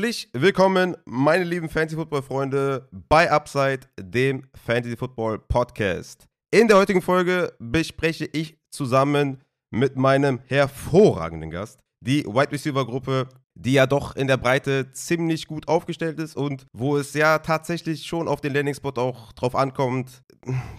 Herzlich willkommen, meine lieben Fantasy-Football-Freunde, bei Upside, dem Fantasy-Football-Podcast. In der heutigen Folge bespreche ich zusammen mit meinem hervorragenden Gast die Wide Receiver-Gruppe, die ja doch in der Breite ziemlich gut aufgestellt ist und wo es ja tatsächlich schon auf den Landing-Spot auch drauf ankommt,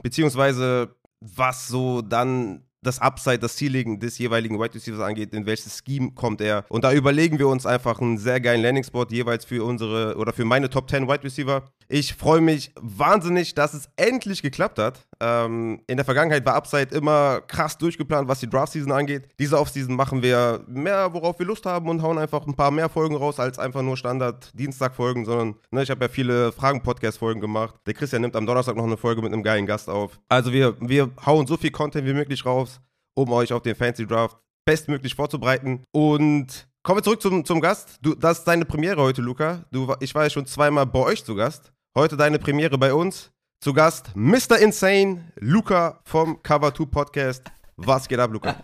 beziehungsweise was so dann das Upside, das Ceiling des jeweiligen Wide Receivers angeht, in welches Scheme kommt er. Und da überlegen wir uns einfach einen sehr geilen Landing-Spot jeweils für unsere oder für meine Top 10 Wide Receiver. Ich freue mich wahnsinnig, dass es endlich geklappt hat. Ähm, in der Vergangenheit war Upside immer krass durchgeplant, was die Draft-Season angeht. Diese Offseason machen wir mehr, worauf wir Lust haben und hauen einfach ein paar mehr Folgen raus, als einfach nur Standard-Dienstag-Folgen, sondern ne, ich habe ja viele Fragen-Podcast-Folgen gemacht. Der Christian nimmt am Donnerstag noch eine Folge mit einem geilen Gast auf. Also wir, wir hauen so viel Content wie möglich raus um euch auf den Fancy Draft bestmöglich vorzubereiten. Und kommen wir zurück zum, zum Gast. Du, das ist deine Premiere heute, Luca. Du, ich war ja schon zweimal bei euch zu Gast. Heute deine Premiere bei uns. Zu Gast Mr. Insane, Luca vom Cover 2 Podcast. Was geht ab, Luca?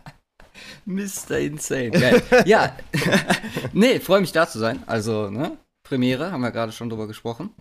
Mr. Insane. Geil. ja, nee, freue mich da zu sein. Also, ne, Premiere, haben wir gerade schon drüber gesprochen.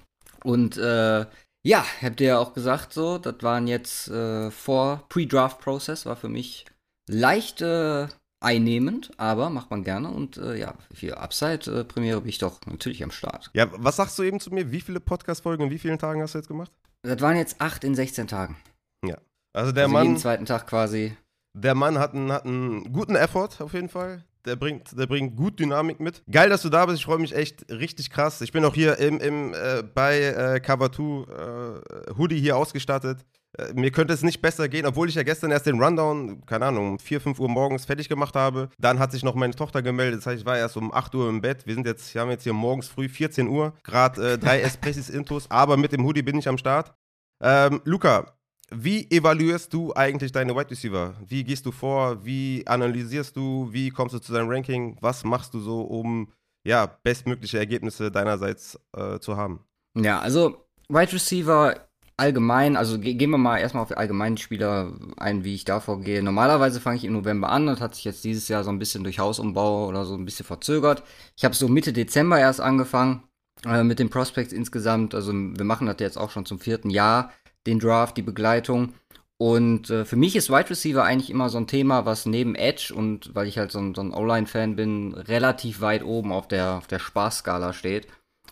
Und äh, ja, habt ihr ja auch gesagt, so, das waren jetzt äh, vor Pre-Draft-Process, war für mich leicht äh, einnehmend, aber macht man gerne. Und äh, ja, für Upside-Premiere bin ich doch natürlich am Start. Ja, was sagst du eben zu mir? Wie viele Podcast-Folgen in wie vielen Tagen hast du jetzt gemacht? Das waren jetzt acht in 16 Tagen. Ja. Also der also Mann. Jeden zweiten Tag quasi. Der Mann hat einen, hat einen guten Effort auf jeden Fall. Der bringt, der bringt gut Dynamik mit. Geil, dass du da bist. Ich freue mich echt richtig krass. Ich bin auch hier im, im, äh, bei äh, Cover 2 äh, Hoodie hier ausgestattet. Äh, mir könnte es nicht besser gehen, obwohl ich ja gestern erst den Rundown, keine Ahnung, um 4, 5 Uhr morgens fertig gemacht habe. Dann hat sich noch meine Tochter gemeldet. Das heißt, ich war erst um 8 Uhr im Bett. Wir sind jetzt, wir haben jetzt hier morgens früh 14 Uhr, gerade äh, drei Espressis Intos, aber mit dem Hoodie bin ich am Start. Ähm, Luca, wie evaluierst du eigentlich deine Wide Receiver? Wie gehst du vor? Wie analysierst du? Wie kommst du zu deinem Ranking? Was machst du so, um ja, bestmögliche Ergebnisse deinerseits äh, zu haben? Ja, also Wide Receiver allgemein, also ge gehen wir mal erstmal auf die allgemeinen Spieler ein, wie ich da vorgehe. Normalerweise fange ich im November an, das hat sich jetzt dieses Jahr so ein bisschen durch Hausumbau oder so ein bisschen verzögert. Ich habe so Mitte Dezember erst angefangen äh, mit den Prospects insgesamt. Also wir machen das jetzt auch schon zum vierten Jahr den Draft, die Begleitung. Und äh, für mich ist Wide Receiver eigentlich immer so ein Thema, was neben Edge und weil ich halt so ein, so ein O-Line-Fan bin, relativ weit oben auf der, auf der Spaßskala steht.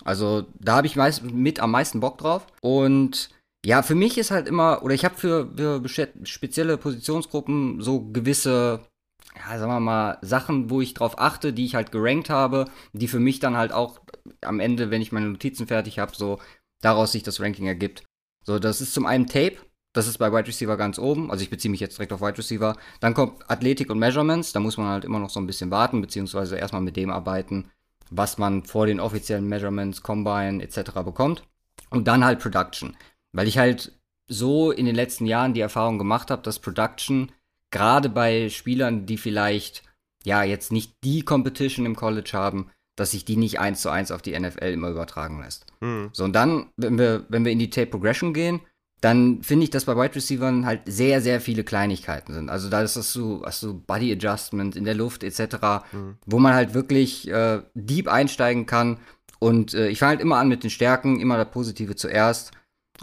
Also da habe ich meist, mit am meisten Bock drauf. Und ja, für mich ist halt immer, oder ich habe für, für spezielle Positionsgruppen so gewisse, ja, sagen wir mal, Sachen, wo ich drauf achte, die ich halt gerankt habe, die für mich dann halt auch am Ende, wenn ich meine Notizen fertig habe, so daraus sich das Ranking ergibt. So, das ist zum einen Tape, das ist bei Wide Receiver ganz oben. Also ich beziehe mich jetzt direkt auf Wide Receiver. Dann kommt Athletik und Measurements. Da muss man halt immer noch so ein bisschen warten, beziehungsweise erstmal mit dem arbeiten, was man vor den offiziellen Measurements, Combine etc. bekommt. Und dann halt Production. Weil ich halt so in den letzten Jahren die Erfahrung gemacht habe, dass Production gerade bei Spielern, die vielleicht ja jetzt nicht die Competition im College haben, dass sich die nicht eins zu eins auf die NFL immer übertragen lässt. Mhm. So, und dann, wenn wir, wenn wir in die Tape Progression gehen, dann finde ich, dass bei Wide Receivers halt sehr, sehr viele Kleinigkeiten sind. Also da ist das so, hast du Body Adjustment in der Luft etc., mhm. wo man halt wirklich äh, deep einsteigen kann. Und äh, ich fange halt immer an mit den Stärken, immer das Positive zuerst.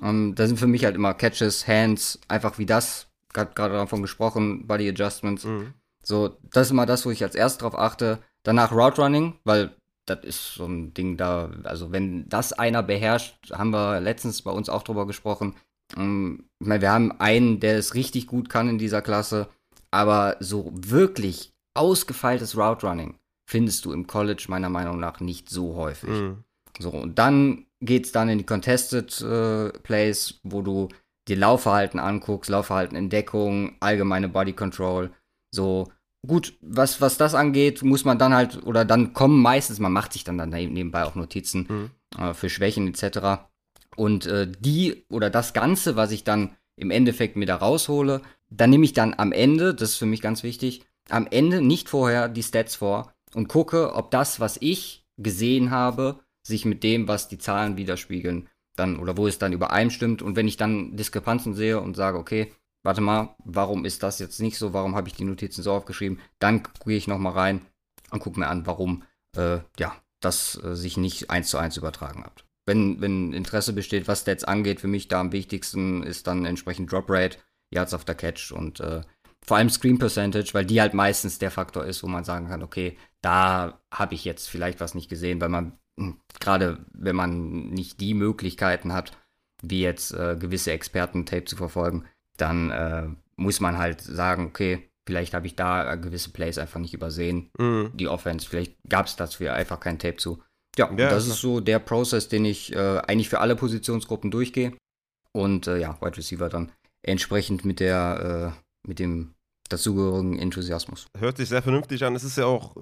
Ähm, da sind für mich halt immer Catches, Hands, einfach wie das, gerade davon gesprochen, Body Adjustments. Mhm. So, das ist immer das, wo ich als erstes drauf achte. Danach Route Running, weil das ist so ein Ding da, also wenn das einer beherrscht, haben wir letztens bei uns auch drüber gesprochen. Ähm, ich meine, wir haben einen, der es richtig gut kann in dieser Klasse, aber so wirklich ausgefeiltes Route Running findest du im College meiner Meinung nach nicht so häufig. Mhm. So, und dann geht's dann in die Contested äh, Plays, wo du dir Laufverhalten anguckst, Laufverhalten in Deckung, allgemeine Body Control, so gut, was, was das angeht, muss man dann halt, oder dann kommen meistens, man macht sich dann, dann nebenbei auch Notizen mhm. äh, für Schwächen etc. Und äh, die oder das Ganze, was ich dann im Endeffekt mir da raushole, dann nehme ich dann am Ende, das ist für mich ganz wichtig, am Ende nicht vorher die Stats vor und gucke, ob das, was ich gesehen habe, sich mit dem, was die Zahlen widerspiegeln, dann oder wo es dann übereinstimmt. Und wenn ich dann Diskrepanzen sehe und sage, okay, warte mal, warum ist das jetzt nicht so? Warum habe ich die Notizen so aufgeschrieben? Dann gehe ich nochmal rein und gucke mir an, warum, äh, ja, das äh, sich nicht eins zu eins übertragen hat. Wenn, wenn Interesse besteht, was Stats angeht, für mich da am wichtigsten ist dann entsprechend Drop Rate, Yards after Catch und äh, vor allem Screen Percentage, weil die halt meistens der Faktor ist, wo man sagen kann, okay, da habe ich jetzt vielleicht was nicht gesehen, weil man gerade wenn man nicht die Möglichkeiten hat, wie jetzt äh, gewisse Experten Tape zu verfolgen, dann äh, muss man halt sagen, okay, vielleicht habe ich da gewisse Plays einfach nicht übersehen. Mhm. Die Offense, vielleicht gab es dafür einfach kein Tape zu. Ja, ja das ist so der Prozess, den ich äh, eigentlich für alle Positionsgruppen durchgehe. Und äh, ja, Wide Receiver dann entsprechend mit der, äh, mit dem dazugehörigen Enthusiasmus. Hört sich sehr vernünftig an. Es ist ja auch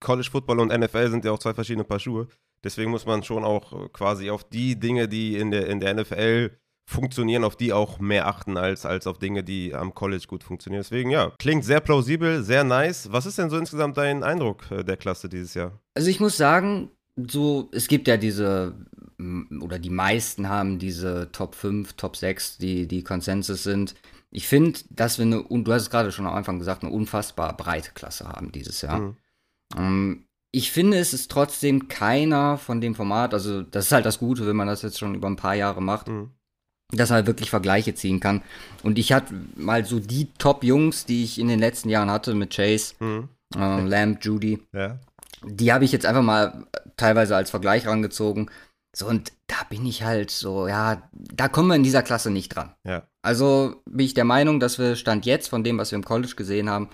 College Football und NFL sind ja auch zwei verschiedene Paar Schuhe. Deswegen muss man schon auch äh, quasi auf die Dinge, die in der, in der NFL funktionieren, auf die auch mehr achten als, als auf Dinge, die am College gut funktionieren. Deswegen, ja, klingt sehr plausibel, sehr nice. Was ist denn so insgesamt dein Eindruck äh, der Klasse dieses Jahr? Also ich muss sagen, so, es gibt ja diese, oder die meisten haben diese Top 5, Top 6, die, die Konsensus sind. Ich finde, dass wir eine, und du hast es gerade schon am Anfang gesagt, eine unfassbar breite Klasse haben dieses Jahr. Mhm. Um, ich finde, es ist trotzdem keiner von dem Format, also das ist halt das Gute, wenn man das jetzt schon über ein paar Jahre macht, mhm. dass er halt wirklich Vergleiche ziehen kann. Und ich hatte mal so die Top-Jungs, die ich in den letzten Jahren hatte, mit Chase, mhm. äh, Lamb, Judy. Ja. Die habe ich jetzt einfach mal teilweise als Vergleich rangezogen. So, und da bin ich halt so, ja, da kommen wir in dieser Klasse nicht dran. Ja. Also bin ich der Meinung, dass wir Stand jetzt von dem, was wir im College gesehen haben,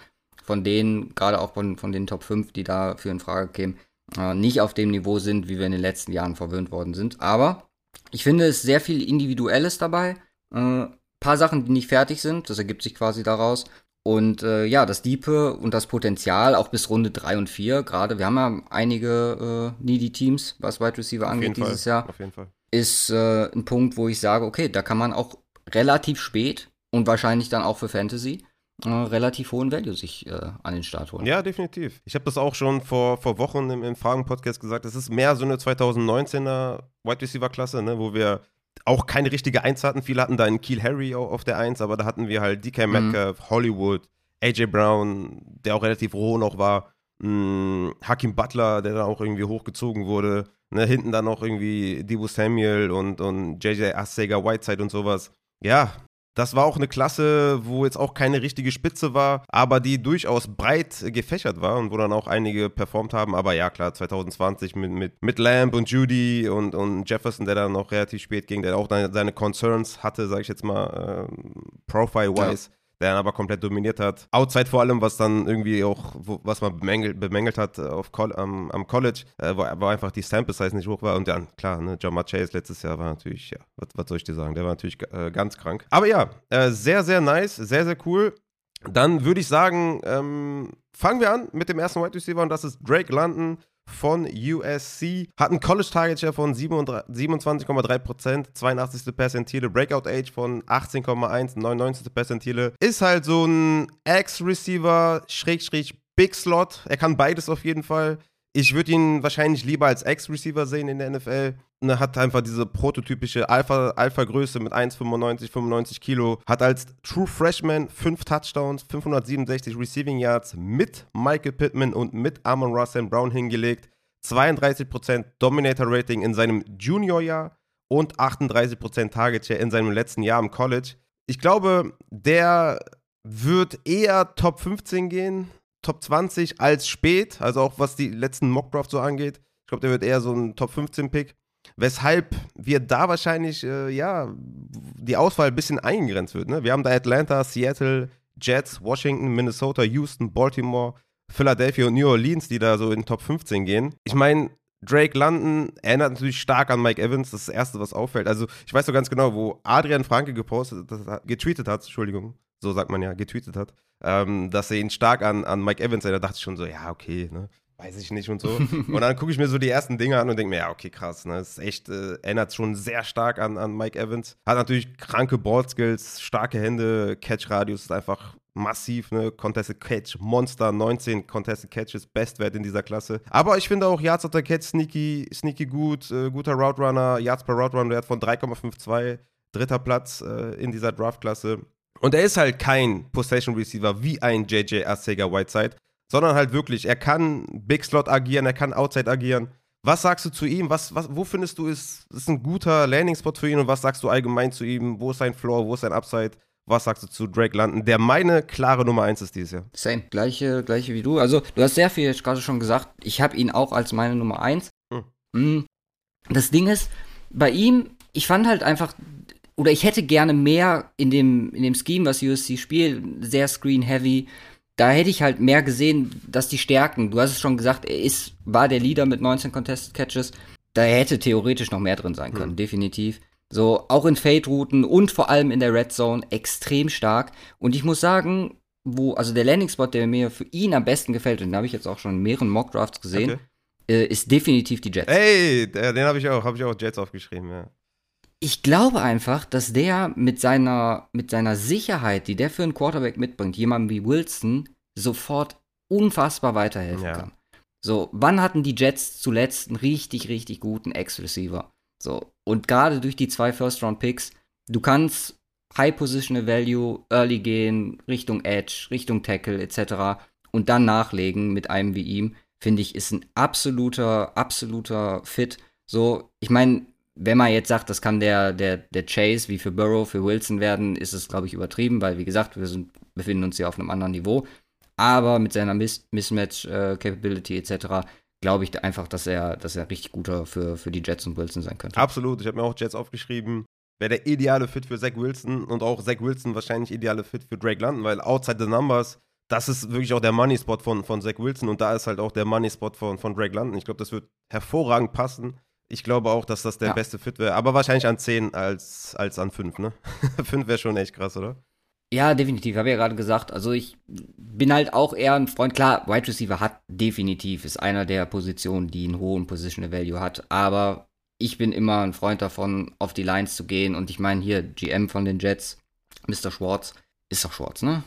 von denen, gerade auch von, von den Top 5, die dafür in Frage kämen, äh, nicht auf dem Niveau sind, wie wir in den letzten Jahren verwöhnt worden sind. Aber ich finde es sehr viel Individuelles dabei. Äh, paar Sachen, die nicht fertig sind, das ergibt sich quasi daraus. Und äh, ja, das Diepe und das Potenzial auch bis Runde 3 und 4, gerade wir haben ja einige äh, Needy Teams, was Wide Receiver Auf angeht dieses Fall. Jahr, Auf jeden Fall. ist äh, ein Punkt, wo ich sage, okay, da kann man auch relativ spät und wahrscheinlich dann auch für Fantasy äh, relativ hohen Value sich äh, an den Start holen. Ja, definitiv. Ich habe das auch schon vor, vor Wochen im, im Fragen-Podcast gesagt. Es ist mehr so eine 2019er Wide Receiver-Klasse, ne, wo wir auch keine richtige Eins hatten. Viele hatten da einen Keel Harry auf der Eins, aber da hatten wir halt DK mhm. Metcalf, mhm. Hollywood, AJ Brown, der auch relativ roh noch war, mh, mm, Hakim Butler, der dann auch irgendwie hochgezogen wurde. Ne, hinten dann noch irgendwie Debo Samuel und, und JJ Assega Whiteside und sowas. Ja, das war auch eine Klasse, wo jetzt auch keine richtige Spitze war, aber die durchaus breit gefächert war und wo dann auch einige performt haben. Aber ja, klar, 2020 mit, mit, mit Lamb und Judy und, und Jefferson, der dann noch relativ spät ging, der auch seine Concerns hatte, sag ich jetzt mal, äh, profile-wise. Ja der dann aber komplett dominiert hat. Outside vor allem, was dann irgendwie auch, wo, was man bemängelt, bemängelt hat äh, auf am, am, College, äh, wo, wo, einfach die Sample Size nicht hoch war. Und dann, klar, ne, John Chase letztes Jahr war natürlich, ja, was, was soll ich dir sagen, der war natürlich äh, ganz krank. Aber ja, äh, sehr, sehr nice, sehr, sehr cool. Dann würde ich sagen, ähm, fangen wir an mit dem ersten Wide Receiver und das ist Drake London von USC. Hat einen College Target Share von 27,3%, 82. Percentile, Breakout Age von 18,1, 99. Percentile. Ist halt so ein Ex-Receiver, Schrägstrich Big Slot. Er kann beides auf jeden Fall. Ich würde ihn wahrscheinlich lieber als Ex-Receiver sehen in der NFL. Er hat einfach diese prototypische Alpha-Größe mit 1,95, 95 Kilo. Hat als True Freshman 5 Touchdowns, 567 Receiving Yards mit Michael Pittman und mit Amon Russell Brown hingelegt. 32% Dominator-Rating in seinem Junior-Jahr und 38% Target Share in seinem letzten Jahr im College. Ich glaube, der wird eher Top 15 gehen Top 20 als spät, also auch was die letzten Mockdrafts so angeht. Ich glaube, der wird eher so ein Top 15 Pick. Weshalb wir da wahrscheinlich, äh, ja, die Auswahl ein bisschen eingegrenzt wird. Ne? Wir haben da Atlanta, Seattle, Jets, Washington, Minnesota, Houston, Baltimore, Philadelphia und New Orleans, die da so in Top 15 gehen. Ich meine, Drake London erinnert natürlich stark an Mike Evans, das ist das Erste, was auffällt. Also, ich weiß so ganz genau, wo Adrian Franke gepostet, getweetet hat, Entschuldigung, so sagt man ja, getweetet hat, ähm, dass er ihn stark an, an Mike Evans erinnert, da dachte ich schon so, ja, okay, ne? Weiß ich nicht und so. und dann gucke ich mir so die ersten Dinge an und denke mir, ja, okay, krass, ne? Das ist echt, äh, erinnert schon sehr stark an, an Mike Evans. Hat natürlich kranke Ballskills, starke Hände, Catch-Radius ist einfach massiv, ne? Contested Catch, Monster, 19 Contested Catches, Bestwert in dieser Klasse. Aber ich finde auch Yards after Catch sneaky, sneaky gut, äh, guter Route Runner, Yards per Route Runner, Wert von 3,52, dritter Platz äh, in dieser Draftklasse. Und er ist halt kein Possession Receiver wie ein JJ Arcega Whiteside, sondern halt wirklich, er kann Big Slot agieren, er kann Outside agieren. Was sagst du zu ihm? Was, was, wo findest du, ist, ist ein guter Landing-Spot für ihn und was sagst du allgemein zu ihm? Wo ist sein Floor? Wo ist sein Upside? Was sagst du zu Drake London, der meine klare Nummer 1 ist dieses Jahr? Same, gleiche, gleiche wie du. Also, du hast sehr viel gerade schon gesagt. Ich habe ihn auch als meine Nummer 1. Hm. Das Ding ist, bei ihm, ich fand halt einfach, oder ich hätte gerne mehr in dem, in dem Scheme, was USC spielt, sehr screen-heavy. Da hätte ich halt mehr gesehen, dass die Stärken, du hast es schon gesagt, er ist, war der Leader mit 19 Contested Catches. Da hätte theoretisch noch mehr drin sein können, hm. definitiv. So, auch in Fade-Routen und vor allem in der Red Zone extrem stark. Und ich muss sagen, wo, also der Landing-Spot, der mir für ihn am besten gefällt, und den habe ich jetzt auch schon in mehreren Mock-Drafts gesehen, okay. äh, ist definitiv die Jets. Ey, den habe ich auch, habe ich auch Jets aufgeschrieben, ja. Ich glaube einfach, dass der mit seiner, mit seiner Sicherheit, die der für einen Quarterback mitbringt, jemandem wie Wilson, sofort unfassbar weiterhelfen ja. kann. So, wann hatten die Jets zuletzt einen richtig, richtig guten Ex-Receiver? So, und gerade durch die zwei First-Round-Picks, du kannst High Positional Value early gehen, Richtung Edge, Richtung Tackle etc. und dann nachlegen mit einem wie ihm, finde ich, ist ein absoluter, absoluter Fit. So, ich meine, wenn man jetzt sagt, das kann der, der, der Chase wie für Burrow, für Wilson werden, ist es, glaube ich, übertrieben, weil, wie gesagt, wir sind, befinden uns hier auf einem anderen Niveau. Aber mit seiner Miss Mismatch-Capability äh, etc glaube ich einfach, dass er, dass er richtig guter für, für die Jets und Wilson sein könnte. Absolut. Ich habe mir auch Jets aufgeschrieben. Wäre der ideale Fit für Zach Wilson und auch Zach Wilson wahrscheinlich ideale Fit für Drake London, weil outside the numbers, das ist wirklich auch der Money-Spot von, von Zach Wilson und da ist halt auch der Money-Spot von, von Drake London. Ich glaube, das wird hervorragend passen. Ich glaube auch, dass das der ja. beste Fit wäre, aber wahrscheinlich an 10 als, als an 5, ne? 5 wäre schon echt krass, oder? Ja, definitiv. Habe ja gerade gesagt. Also ich bin halt auch eher ein Freund. Klar, Wide Receiver hat definitiv, ist einer der Positionen, die einen hohen Positional Value hat. Aber ich bin immer ein Freund davon, auf die Lines zu gehen. Und ich meine hier, GM von den Jets, Mr. Schwartz, ist doch Schwartz, ne?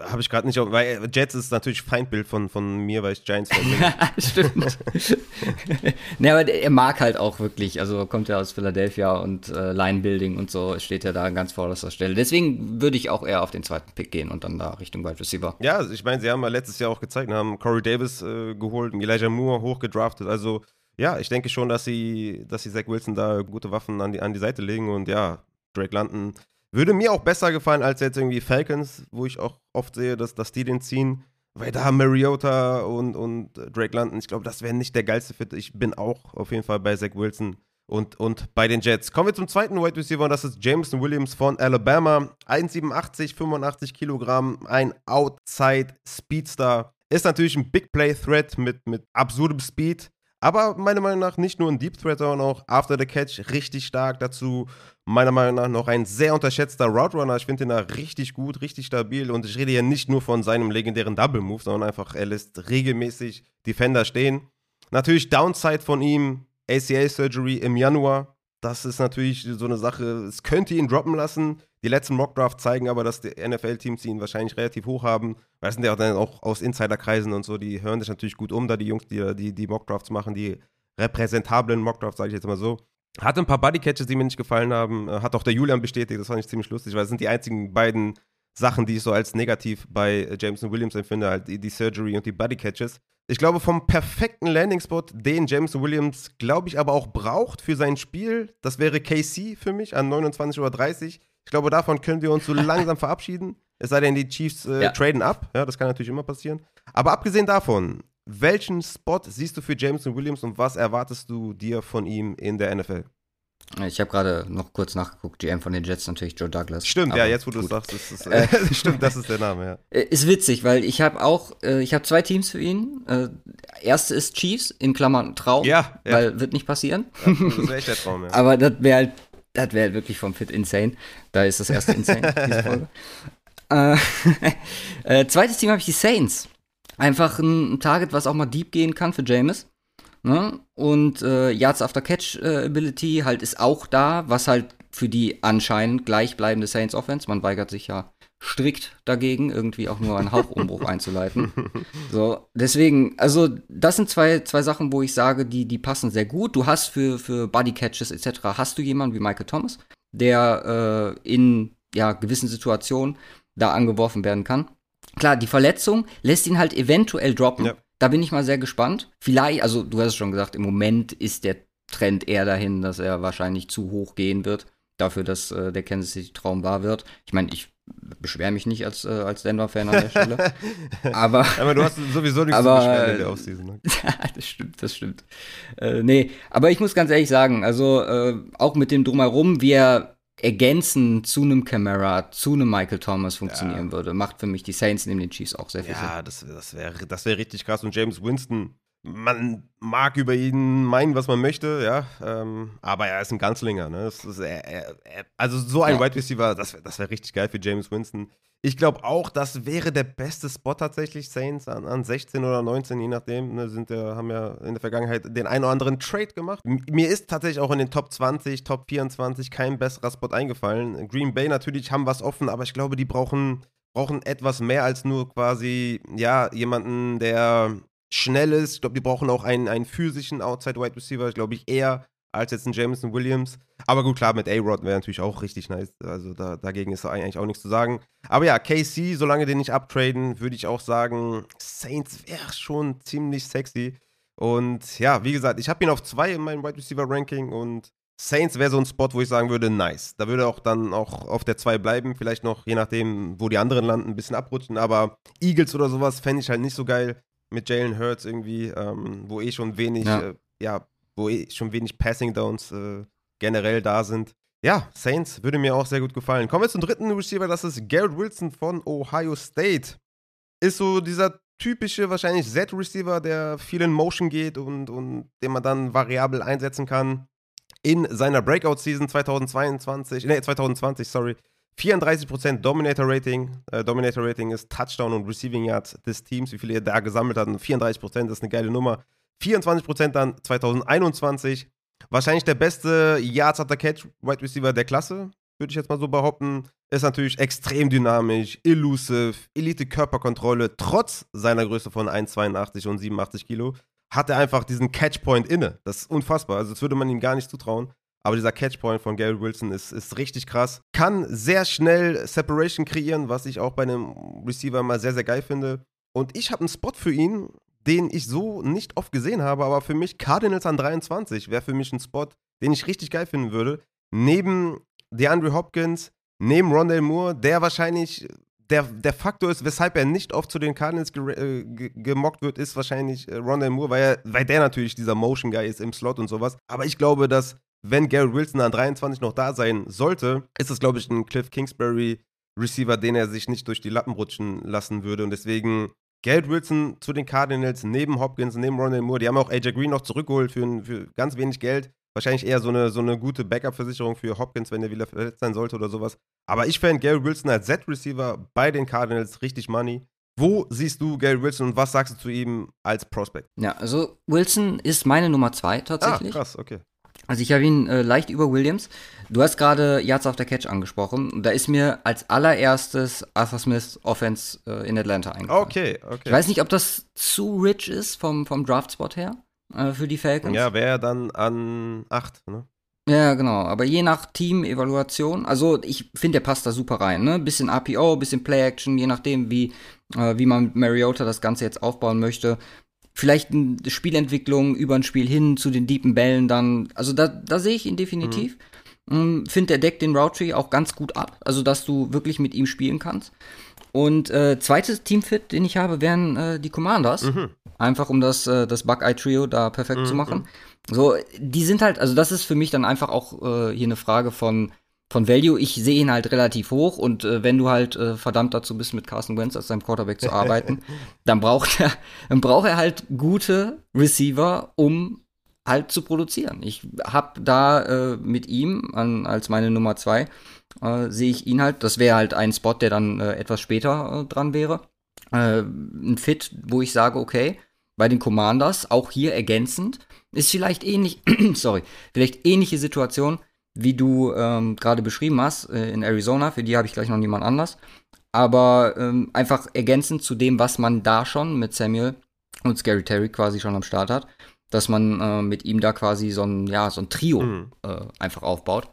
Habe ich gerade nicht, weil Jets ist natürlich Feindbild von, von mir, weil ich Giants Fan bin. Stimmt. ne, aber er mag halt auch wirklich, also kommt ja aus Philadelphia und äh, Line Building und so steht ja da an ganz vorderster Stelle. Deswegen würde ich auch eher auf den zweiten Pick gehen und dann da Richtung Wide Receiver. Ja, also ich meine, sie haben ja letztes Jahr auch gezeigt, haben Corey Davis äh, geholt, Elijah Moore hochgedraftet. Also ja, ich denke schon, dass sie, dass sie Zach Wilson da gute Waffen an die, an die Seite legen und ja, Drake London würde mir auch besser gefallen als jetzt irgendwie Falcons, wo ich auch oft sehe, dass, dass die den ziehen. Weil da Mariota und, und Drake London, ich glaube, das wäre nicht der geilste Fit. Ich bin auch auf jeden Fall bei Zach Wilson und, und bei den Jets. Kommen wir zum zweiten Wide Receiver und das ist Jameson Williams von Alabama. 1,87, 85 Kilogramm, ein Outside Speedstar. Ist natürlich ein Big Play Threat mit, mit absurdem Speed. Aber meiner Meinung nach nicht nur ein Deep Threat, sondern auch After the Catch richtig stark. Dazu meiner Meinung nach noch ein sehr unterschätzter Route Runner. Ich finde ihn da richtig gut, richtig stabil. Und ich rede hier nicht nur von seinem legendären Double Move, sondern einfach, er lässt regelmäßig Defender stehen. Natürlich Downside von ihm, ACA Surgery im Januar. Das ist natürlich so eine Sache, es könnte ihn droppen lassen. Die letzten Mockdrafts zeigen aber, dass die NFL-Teams ihn wahrscheinlich relativ hoch haben. Weil es sind ja auch, dann auch aus Insiderkreisen und so, die hören sich natürlich gut um, da die Jungs, die die, die Mockdrafts machen, die repräsentablen Mockdrafts, sage ich jetzt mal so. Hatte ein paar Bodycatches, die mir nicht gefallen haben. Hat auch der Julian bestätigt, das fand ich ziemlich lustig, weil es sind die einzigen beiden Sachen, die ich so als negativ bei Jameson Williams empfinde, halt die, Surgery und die Bodycatches. Ich glaube, vom perfekten Landing-Spot, den James Williams, glaube ich, aber auch braucht für sein Spiel, das wäre KC für mich an 29.30 Uhr. Ich glaube, davon können wir uns so langsam verabschieden. Es sei denn, die Chiefs äh, ja. traden ab. Ja, das kann natürlich immer passieren. Aber abgesehen davon, welchen Spot siehst du für Jameson Williams und was erwartest du dir von ihm in der NFL? Ich habe gerade noch kurz nachgeguckt, GM von den Jets natürlich Joe Douglas. Stimmt, ja, jetzt wo du es sagst, ist, ist, äh, stimmt, das ist der Name, ja. Äh, ist witzig, weil ich habe auch, äh, ich habe zwei Teams für ihn. Äh, erste ist Chiefs, in Klammern Traum, ja, ja. weil wird nicht passieren. Ja, das wäre echt der Traum, ja. Aber das wäre halt, das wäre halt wirklich vom Fit insane. Da ist das erste insane, diese Folge. Äh, äh, zweites Team habe ich die Saints. Einfach ein, Target, was auch mal deep gehen kann für James. Ne? Und äh, Yards After Catch äh, Ability halt ist auch da, was halt für die anscheinend gleichbleibende Saints Offense, man weigert sich ja strikt dagegen, irgendwie auch nur einen Hauchumbruch einzuleiten. So, deswegen, also das sind zwei, zwei Sachen, wo ich sage, die, die passen sehr gut. Du hast für, für Body Catches etc. hast du jemanden wie Michael Thomas, der äh, in ja, gewissen Situationen da angeworfen werden kann. Klar, die Verletzung lässt ihn halt eventuell droppen. Ja. Da bin ich mal sehr gespannt. Vielleicht, also du hast es schon gesagt, im Moment ist der Trend eher dahin, dass er wahrscheinlich zu hoch gehen wird. Dafür, dass äh, der Kansas City Traum wahr wird. Ich meine, ich beschwere mich nicht als, äh, als Denver-Fan an der Stelle. aber, aber du hast sowieso nichts aber, zu beschweren in der Offseason. Ne? das stimmt, das stimmt. Äh, nee, aber ich muss ganz ehrlich sagen, also äh, auch mit dem Drumherum, wie er ergänzen zu einem Camera, zu einem Michael Thomas funktionieren ja. würde, macht für mich die Saints neben den Chiefs auch sehr viel ja, Sinn. Ja, das, das wäre das wär richtig krass. Und James Winston, man mag über ihn meinen, was man möchte, ja, ähm, aber er ist ein Ganzlinger. Ne? Ist, er, er, also so ein ja. Wide Receiver, das wäre wär richtig geil für James Winston. Ich glaube auch, das wäre der beste Spot tatsächlich, Saints an, an 16 oder 19, je nachdem. Ne, sind ja, haben ja in der Vergangenheit den einen oder anderen Trade gemacht. M mir ist tatsächlich auch in den Top 20, Top 24 kein besserer Spot eingefallen. Green Bay natürlich haben was offen, aber ich glaube, die brauchen, brauchen etwas mehr als nur quasi, ja, jemanden, der schnell ist. Ich glaube, die brauchen auch einen, einen physischen Outside Wide Receiver. Glaube, ich eher als jetzt ein Jameson Williams. Aber gut, klar, mit A-Rod wäre natürlich auch richtig nice. Also da, dagegen ist eigentlich auch nichts zu sagen. Aber ja, KC, solange den nicht abtraden, würde ich auch sagen, Saints wäre schon ziemlich sexy. Und ja, wie gesagt, ich habe ihn auf zwei in meinem Wide Receiver Ranking und Saints wäre so ein Spot, wo ich sagen würde, nice. Da würde auch dann auch auf der 2 bleiben, vielleicht noch, je nachdem, wo die anderen landen, ein bisschen abrutschen. Aber Eagles oder sowas fände ich halt nicht so geil mit Jalen Hurts irgendwie, ähm, wo eh schon wenig, ja. Äh, ja, wo eh schon wenig Passing Downs äh, generell da sind. Ja, Saints würde mir auch sehr gut gefallen. Kommen wir zum dritten Receiver, das ist Garrett Wilson von Ohio State. Ist so dieser typische, wahrscheinlich Z-Receiver, der viel in Motion geht und, und den man dann variabel einsetzen kann. In seiner Breakout-Season 2022, nee, 2020, sorry, 34% Dominator Rating. Äh, Dominator Rating ist Touchdown und Receiving Yards des Teams, wie viele er da gesammelt hat. 34% ist eine geile Nummer. 24% dann 2021. Wahrscheinlich der beste Yards after Catch Wide Receiver der Klasse, würde ich jetzt mal so behaupten. Ist natürlich extrem dynamisch, elusive, Elite Körperkontrolle. Trotz seiner Größe von 1,82 und 87 Kilo hat er einfach diesen Catchpoint inne. Das ist unfassbar. Also, das würde man ihm gar nicht zutrauen. Aber dieser Catchpoint von Garrett Wilson ist, ist richtig krass. Kann sehr schnell Separation kreieren, was ich auch bei einem Receiver mal sehr, sehr geil finde. Und ich habe einen Spot für ihn, den ich so nicht oft gesehen habe, aber für mich Cardinals an 23 wäre für mich ein Spot, den ich richtig geil finden würde. Neben DeAndre Hopkins, neben Rondell Moore, der wahrscheinlich der, der Faktor ist, weshalb er nicht oft zu den Cardinals äh, gemockt wird, ist wahrscheinlich äh, Rondell Moore, weil, er, weil der natürlich dieser Motion Guy ist im Slot und sowas. Aber ich glaube, dass wenn Garrett Wilson an 23 noch da sein sollte, ist es, glaube ich, ein Cliff Kingsbury Receiver, den er sich nicht durch die Lappen rutschen lassen würde. Und deswegen Garrett Wilson zu den Cardinals, neben Hopkins, neben Ronald Moore. Die haben auch AJ Green noch zurückgeholt für, für ganz wenig Geld. Wahrscheinlich eher so eine, so eine gute Backup-Versicherung für Hopkins, wenn er wieder verletzt sein sollte oder sowas. Aber ich fände Garrett Wilson als Z-Receiver bei den Cardinals richtig money. Wo siehst du Gary Wilson und was sagst du zu ihm als Prospect? Ja, also Wilson ist meine Nummer zwei tatsächlich. Ah, krass, okay. Also ich habe ihn äh, leicht über Williams. Du hast gerade Yards auf der Catch angesprochen. Da ist mir als allererstes Arthur Smiths Offense äh, in Atlanta eingefallen. Okay, okay. Ich weiß nicht, ob das zu rich ist vom, vom Draft-Spot her äh, für die Falcons. Ja, wäre dann an 8, ne? Ja, genau. Aber je nach Team-Evaluation, also ich finde, der passt da super rein. Ne? Bisschen RPO, bisschen Play-Action, je nachdem, wie, äh, wie man mit Mariota das Ganze jetzt aufbauen möchte vielleicht eine Spielentwicklung über ein Spiel hin zu den deepen Bällen dann. Also da, da sehe ich ihn definitiv. Mhm. Finde, der deckt den Route Tree auch ganz gut ab. Also, dass du wirklich mit ihm spielen kannst. Und äh, zweites Teamfit, den ich habe, wären äh, die Commanders. Mhm. Einfach um das, äh, das Bug-Eye-Trio da perfekt mhm. zu machen. So, die sind halt, also das ist für mich dann einfach auch äh, hier eine Frage von von Value, ich sehe ihn halt relativ hoch und äh, wenn du halt äh, verdammt dazu bist, mit Carson Wentz als deinem Quarterback zu arbeiten, dann braucht er, dann braucht er halt gute Receiver, um halt zu produzieren. Ich habe da äh, mit ihm an, als meine Nummer zwei äh, sehe ich ihn halt. Das wäre halt ein Spot, der dann äh, etwas später äh, dran wäre. Ein Fit, wo ich sage, okay, bei den Commanders auch hier ergänzend ist vielleicht ähnlich, sorry, vielleicht ähnliche Situation wie du ähm, gerade beschrieben hast, äh, in Arizona. Für die habe ich gleich noch niemand anders. Aber ähm, einfach ergänzend zu dem, was man da schon mit Samuel und Scary Terry quasi schon am Start hat, dass man äh, mit ihm da quasi so ein, ja, so ein Trio mhm. äh, einfach aufbaut,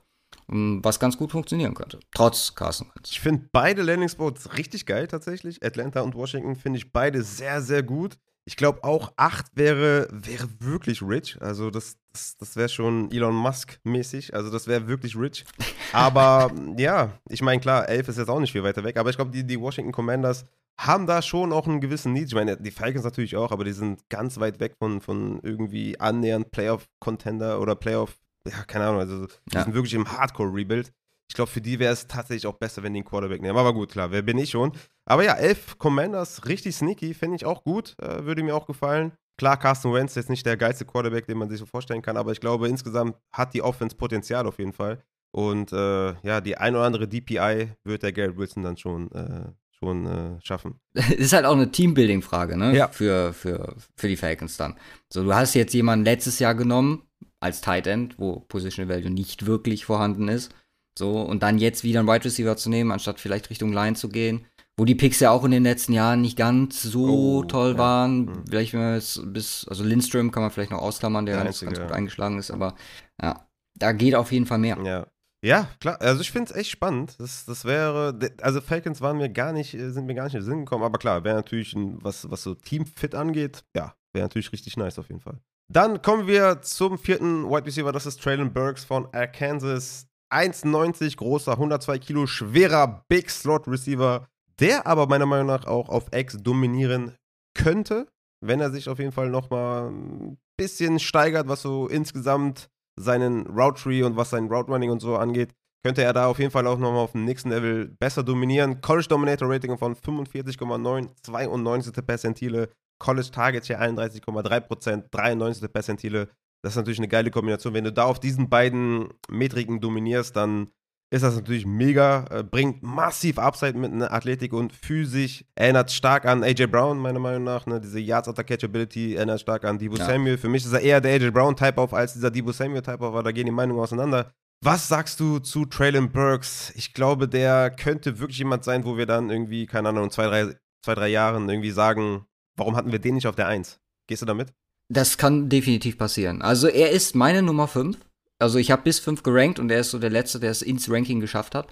ähm, was ganz gut funktionieren könnte, trotz Carson Wentz. Ich finde beide Landing Spots richtig geil tatsächlich. Atlanta und Washington finde ich beide sehr, sehr gut. Ich glaube auch 8 wäre, wäre wirklich rich. Also das, das, das wäre schon Elon Musk-mäßig. Also das wäre wirklich rich. Aber ja, ich meine, klar, 11 ist jetzt auch nicht viel weiter weg. Aber ich glaube, die, die Washington Commanders haben da schon auch einen gewissen Need. Ich meine, die Falcons natürlich auch, aber die sind ganz weit weg von, von irgendwie annähernd Playoff-Contender oder Playoff, ja, keine Ahnung. Also die ja. sind wirklich im Hardcore-Rebuild. Ich glaube, für die wäre es tatsächlich auch besser, wenn die einen Quarterback nehmen. Aber gut, klar, wer bin ich schon? Aber ja, elf Commanders, richtig sneaky, finde ich auch gut. Äh, würde mir auch gefallen. Klar, Carsten Wentz ist jetzt nicht der geilste Quarterback, den man sich so vorstellen kann, aber ich glaube, insgesamt hat die Offense Potenzial auf jeden Fall. Und äh, ja, die ein oder andere DPI wird der Garrett Wilson dann schon, äh, schon äh, schaffen. ist halt auch eine Teambuilding-Frage, ne? Ja. Für, für, für die Falcons dann. So, du hast jetzt jemanden letztes Jahr genommen als Tight End, wo Position Value nicht wirklich vorhanden ist. So, und dann jetzt wieder einen Wide Receiver zu nehmen, anstatt vielleicht Richtung Line zu gehen. Wo die Picks ja auch in den letzten Jahren nicht ganz so oh, toll ja. waren. Mhm. Vielleicht, wenn wir jetzt bis, also Lindström kann man vielleicht noch ausklammern, der, der ganz, ganz gut eingeschlagen ist, aber ja, da geht auf jeden Fall mehr. Ja. Ja, klar. Also ich finde es echt spannend. Das, das wäre, also Falcons waren mir gar nicht, sind mir gar nicht in den Sinn gekommen, aber klar, wäre natürlich, ein, was, was so Teamfit angeht, ja, wäre natürlich richtig nice auf jeden Fall. Dann kommen wir zum vierten Wide Receiver, das ist Traylon Burks von Arkansas. 1,90 großer, 102 Kilo schwerer Big Slot Receiver, der aber meiner Meinung nach auch auf X dominieren könnte, wenn er sich auf jeden Fall nochmal ein bisschen steigert, was so insgesamt seinen Route Tree und was sein Route Running und so angeht, könnte er da auf jeden Fall auch nochmal auf dem nächsten Level besser dominieren. College Dominator Rating von 45,9, 92. Percentile, College Target Share 31,3%, 93. Percentile. Das ist natürlich eine geile Kombination. Wenn du da auf diesen beiden Metriken dominierst, dann ist das natürlich mega, äh, bringt massiv Upside mit einer Athletik und physisch. Erinnert stark an AJ Brown, meiner Meinung nach. Ne? Diese Yards after Catchability erinnert stark an Debo ja. Samuel. Für mich ist er eher der AJ Brown-Type auf als dieser Debo Samuel-Type auf, aber da gehen die Meinungen auseinander. Was sagst du zu Traylon Burks? Ich glaube, der könnte wirklich jemand sein, wo wir dann irgendwie, keine Ahnung, in zwei, drei, zwei, drei Jahren irgendwie sagen, warum hatten wir den nicht auf der Eins? Gehst du damit? Das kann definitiv passieren. Also er ist meine Nummer 5. Also ich habe bis 5 gerankt und er ist so der Letzte, der es ins Ranking geschafft hat.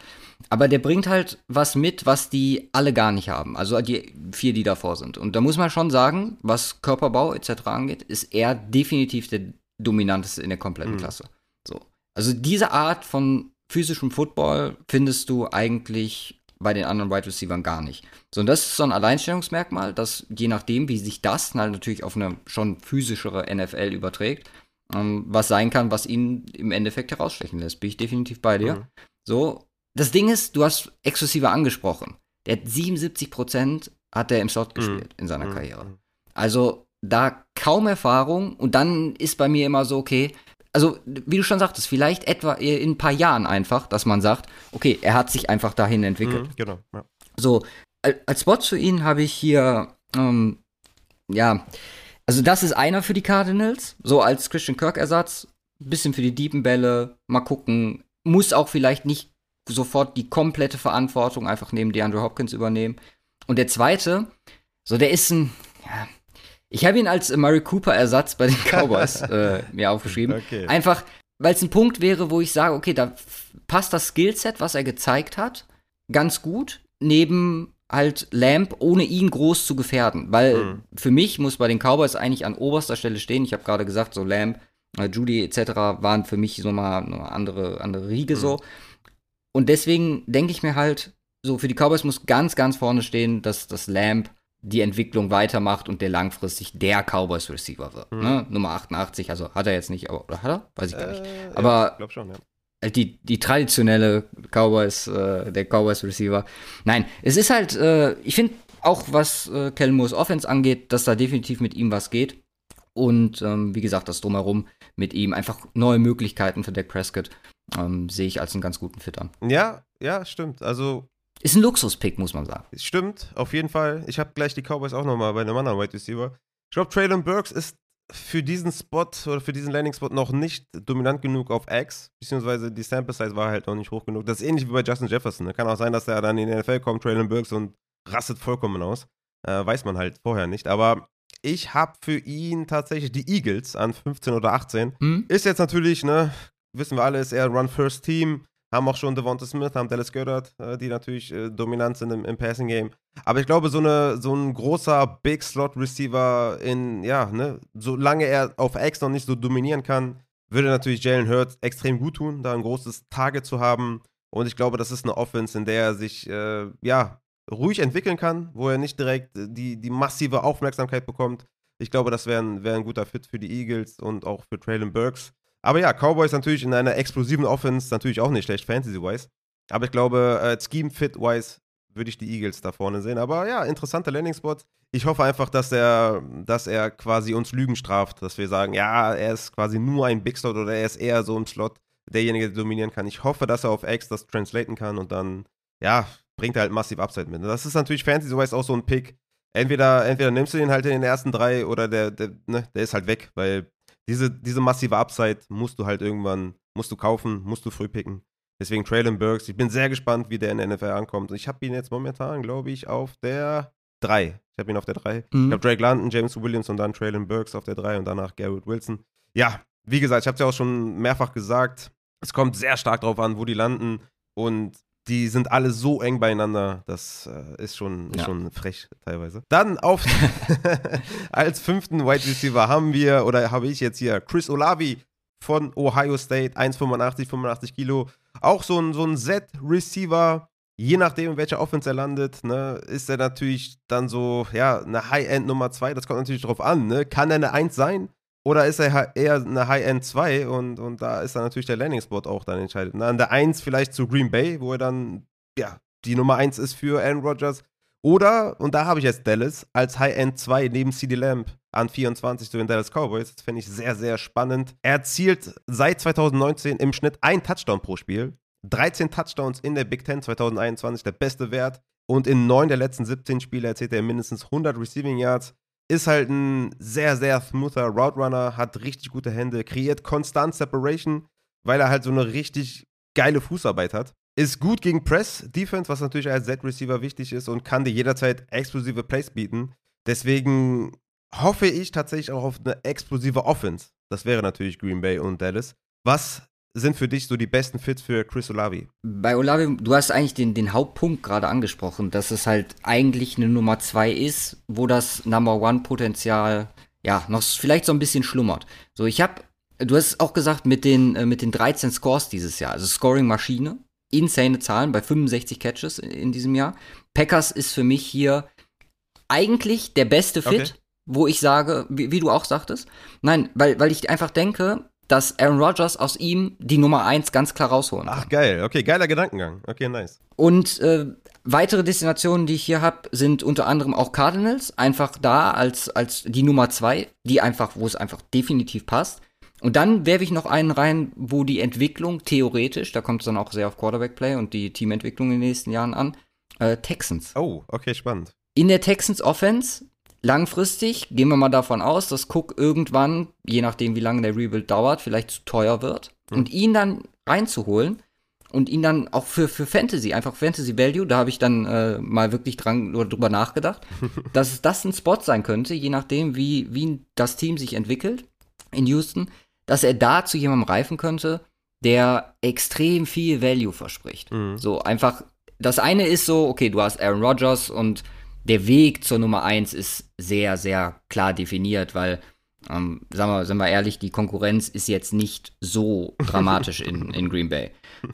Aber der bringt halt was mit, was die alle gar nicht haben. Also die vier, die davor sind. Und da muss man schon sagen, was Körperbau etc. angeht, ist er definitiv der dominanteste in der kompletten mhm. Klasse. So. Also diese Art von physischem Football findest du eigentlich bei den anderen Wide Receivers gar nicht. So, und das ist so ein Alleinstellungsmerkmal, dass je nachdem, wie sich das halt natürlich auf eine schon physischere NFL überträgt, was sein kann, was ihn im Endeffekt herausstechen lässt. Bin ich definitiv bei dir. Mhm. So, das Ding ist, du hast exklusive angesprochen. Der hat 77 Prozent hat er im Slot mhm. gespielt in seiner mhm. Karriere. Also da kaum Erfahrung und dann ist bei mir immer so, okay, also wie du schon sagtest, vielleicht etwa in ein paar Jahren einfach, dass man sagt, okay, er hat sich einfach dahin entwickelt. Mhm, genau. Ja. So, als Spot für ihn habe ich hier, ähm, ja, also das ist einer für die Cardinals, so als Christian Kirk-Ersatz, bisschen für die Diepenbälle, mal gucken, muss auch vielleicht nicht sofort die komplette Verantwortung einfach neben DeAndre Hopkins übernehmen. Und der zweite, so der ist ein, ja, ich habe ihn als Murray Cooper-Ersatz bei den Cowboys äh, mir aufgeschrieben. Okay. Einfach, weil es ein Punkt wäre, wo ich sage, okay, da passt das Skillset, was er gezeigt hat, ganz gut, neben halt Lamp, ohne ihn groß zu gefährden. Weil mhm. für mich muss bei den Cowboys eigentlich an oberster Stelle stehen. Ich habe gerade gesagt, so Lamp, äh, Judy etc. waren für mich so mal eine andere, andere Riege mhm. so. Und deswegen denke ich mir halt, so für die Cowboys muss ganz, ganz vorne stehen, dass das Lamp die Entwicklung weitermacht und der langfristig der Cowboys Receiver wird. Mhm. Ne? Nummer 88, also hat er jetzt nicht, aber oder hat er? Weiß ich gar nicht. Äh, aber ja, glaub schon, ja. Halt die, die traditionelle Cowboys, äh, der Cowboys Receiver. Nein, es ist halt, äh, ich finde auch, was äh, Kellen Moores Offense angeht, dass da definitiv mit ihm was geht. Und ähm, wie gesagt, das drumherum mit ihm einfach neue Möglichkeiten für Dak Prescott ähm, sehe ich als einen ganz guten Fit an. Ja, ja, stimmt. Also ist ein Luxuspick, muss man sagen. Stimmt, auf jeden Fall. Ich habe gleich die Cowboys auch nochmal bei einem anderen Wide Receiver. Ich glaube, Traylon Burks ist für diesen Spot oder für diesen Landing-Spot noch nicht dominant genug auf X, beziehungsweise die Sample Size war halt noch nicht hoch genug. Das ist ähnlich wie bei Justin Jefferson. Ne? Kann auch sein, dass er dann in die NFL kommt, Traylon Burks, und rastet vollkommen aus. Äh, weiß man halt vorher nicht. Aber ich habe für ihn tatsächlich die Eagles an 15 oder 18. Hm? Ist jetzt natürlich, ne, wissen wir alle, ist eher Run-First-Team. Haben auch schon Devonta Smith, haben Dallas Goddard, äh, die natürlich äh, dominant sind im, im, Passing Game. Aber ich glaube, so, eine, so ein großer Big Slot Receiver in, ja, ne, solange er auf X noch nicht so dominieren kann, würde natürlich Jalen Hurts extrem gut tun, da ein großes Target zu haben. Und ich glaube, das ist eine Offense, in der er sich, äh, ja, ruhig entwickeln kann, wo er nicht direkt äh, die, die massive Aufmerksamkeit bekommt. Ich glaube, das wäre ein, wär ein guter Fit für die Eagles und auch für Traylon Burks. Aber ja, Cowboys natürlich in einer explosiven Offense natürlich auch nicht schlecht, fantasy-wise. Aber ich glaube, äh, Scheme-Fit-wise würde ich die Eagles da vorne sehen. Aber ja, interessanter Landing-Spot. Ich hoffe einfach, dass er, dass er quasi uns Lügen straft, dass wir sagen, ja, er ist quasi nur ein Big Slot oder er ist eher so im Slot derjenige, der dominieren kann. Ich hoffe, dass er auf X das translaten kann und dann, ja, bringt er halt massiv Upside mit. Das ist natürlich fantasy-wise auch so ein Pick. Entweder, entweder nimmst du den halt in den ersten drei oder der, der, ne, der ist halt weg, weil diese, diese massive Upside musst du halt irgendwann, musst du kaufen, musst du früh picken. Deswegen Traylon Burks. Ich bin sehr gespannt, wie der in der NFL ankommt. Ich habe ihn jetzt momentan, glaube ich, auf der 3. Ich habe ihn auf der 3. Mhm. Ich habe Drake London, James Williams und dann Traylon Burks auf der 3 und danach Garrett Wilson. Ja, wie gesagt, ich habe es ja auch schon mehrfach gesagt. Es kommt sehr stark darauf an, wo die landen. Und die sind alle so eng beieinander, das äh, ist, schon, ist ja. schon frech teilweise. Dann auf als fünften Wide Receiver haben wir, oder habe ich jetzt hier Chris Olavi von Ohio State, 1,85, 85 Kilo. Auch so ein, so ein Set-Receiver, je nachdem, in welcher Offense er landet, ne, ist er natürlich dann so, ja, eine High-End Nummer 2, das kommt natürlich drauf an, ne? Kann er eine 1 sein? Oder ist er eher eine High-End 2 und, und da ist dann natürlich der Landing-Spot auch dann entscheidend. An der 1 vielleicht zu Green Bay, wo er dann, ja, die Nummer 1 ist für Aaron Rodgers. Oder, und da habe ich jetzt Dallas, als High-End 2 neben CD Lamb an 24 zu den Dallas Cowboys. Das finde ich sehr, sehr spannend. Er erzielt seit 2019 im Schnitt ein Touchdown pro Spiel. 13 Touchdowns in der Big Ten 2021, der beste Wert. Und in neun der letzten 17 Spiele erzählt er mindestens 100 Receiving Yards. Ist halt ein sehr, sehr smoother Route Runner, hat richtig gute Hände, kreiert konstant Separation, weil er halt so eine richtig geile Fußarbeit hat. Ist gut gegen Press Defense, was natürlich als Z-Receiver wichtig ist und kann dir jederzeit explosive Plays bieten. Deswegen hoffe ich tatsächlich auch auf eine explosive Offense. Das wäre natürlich Green Bay und Dallas. Was sind für dich so die besten Fits für Chris Olavi? Bei Olavi, du hast eigentlich den, den Hauptpunkt gerade angesprochen, dass es halt eigentlich eine Nummer 2 ist, wo das Number One Potenzial ja noch vielleicht so ein bisschen schlummert. So, ich habe, du hast auch gesagt, mit den, äh, mit den 13 Scores dieses Jahr, also Scoring-Maschine, insane Zahlen bei 65 Catches in diesem Jahr. Packers ist für mich hier eigentlich der beste Fit, okay. wo ich sage, wie, wie, du auch sagtest. Nein, weil, weil ich einfach denke, dass Aaron Rodgers aus ihm die Nummer 1 ganz klar rausholen kann. Ach, geil. Okay, geiler Gedankengang. Okay, nice. Und äh, weitere Destinationen, die ich hier habe, sind unter anderem auch Cardinals. Einfach da als, als die Nummer 2, die einfach, wo es einfach definitiv passt. Und dann werfe ich noch einen rein, wo die Entwicklung theoretisch, da kommt es dann auch sehr auf Quarterback-Play und die Teamentwicklung in den nächsten Jahren an, äh, Texans. Oh, okay, spannend. In der Texans Offense Langfristig gehen wir mal davon aus, dass Cook irgendwann, je nachdem wie lange der Rebuild dauert, vielleicht zu teuer wird. Mhm. Und ihn dann reinzuholen und ihn dann auch für, für Fantasy, einfach Fantasy Value, da habe ich dann äh, mal wirklich dran oder drüber nachgedacht, dass das ein Spot sein könnte, je nachdem, wie, wie das Team sich entwickelt in Houston, dass er da zu jemandem reifen könnte, der extrem viel Value verspricht. Mhm. So einfach, das eine ist so, okay, du hast Aaron Rodgers und der Weg zur Nummer 1 ist sehr, sehr klar definiert, weil, ähm, sagen, wir, sind wir ehrlich, die Konkurrenz ist jetzt nicht so dramatisch in, in Green Bay.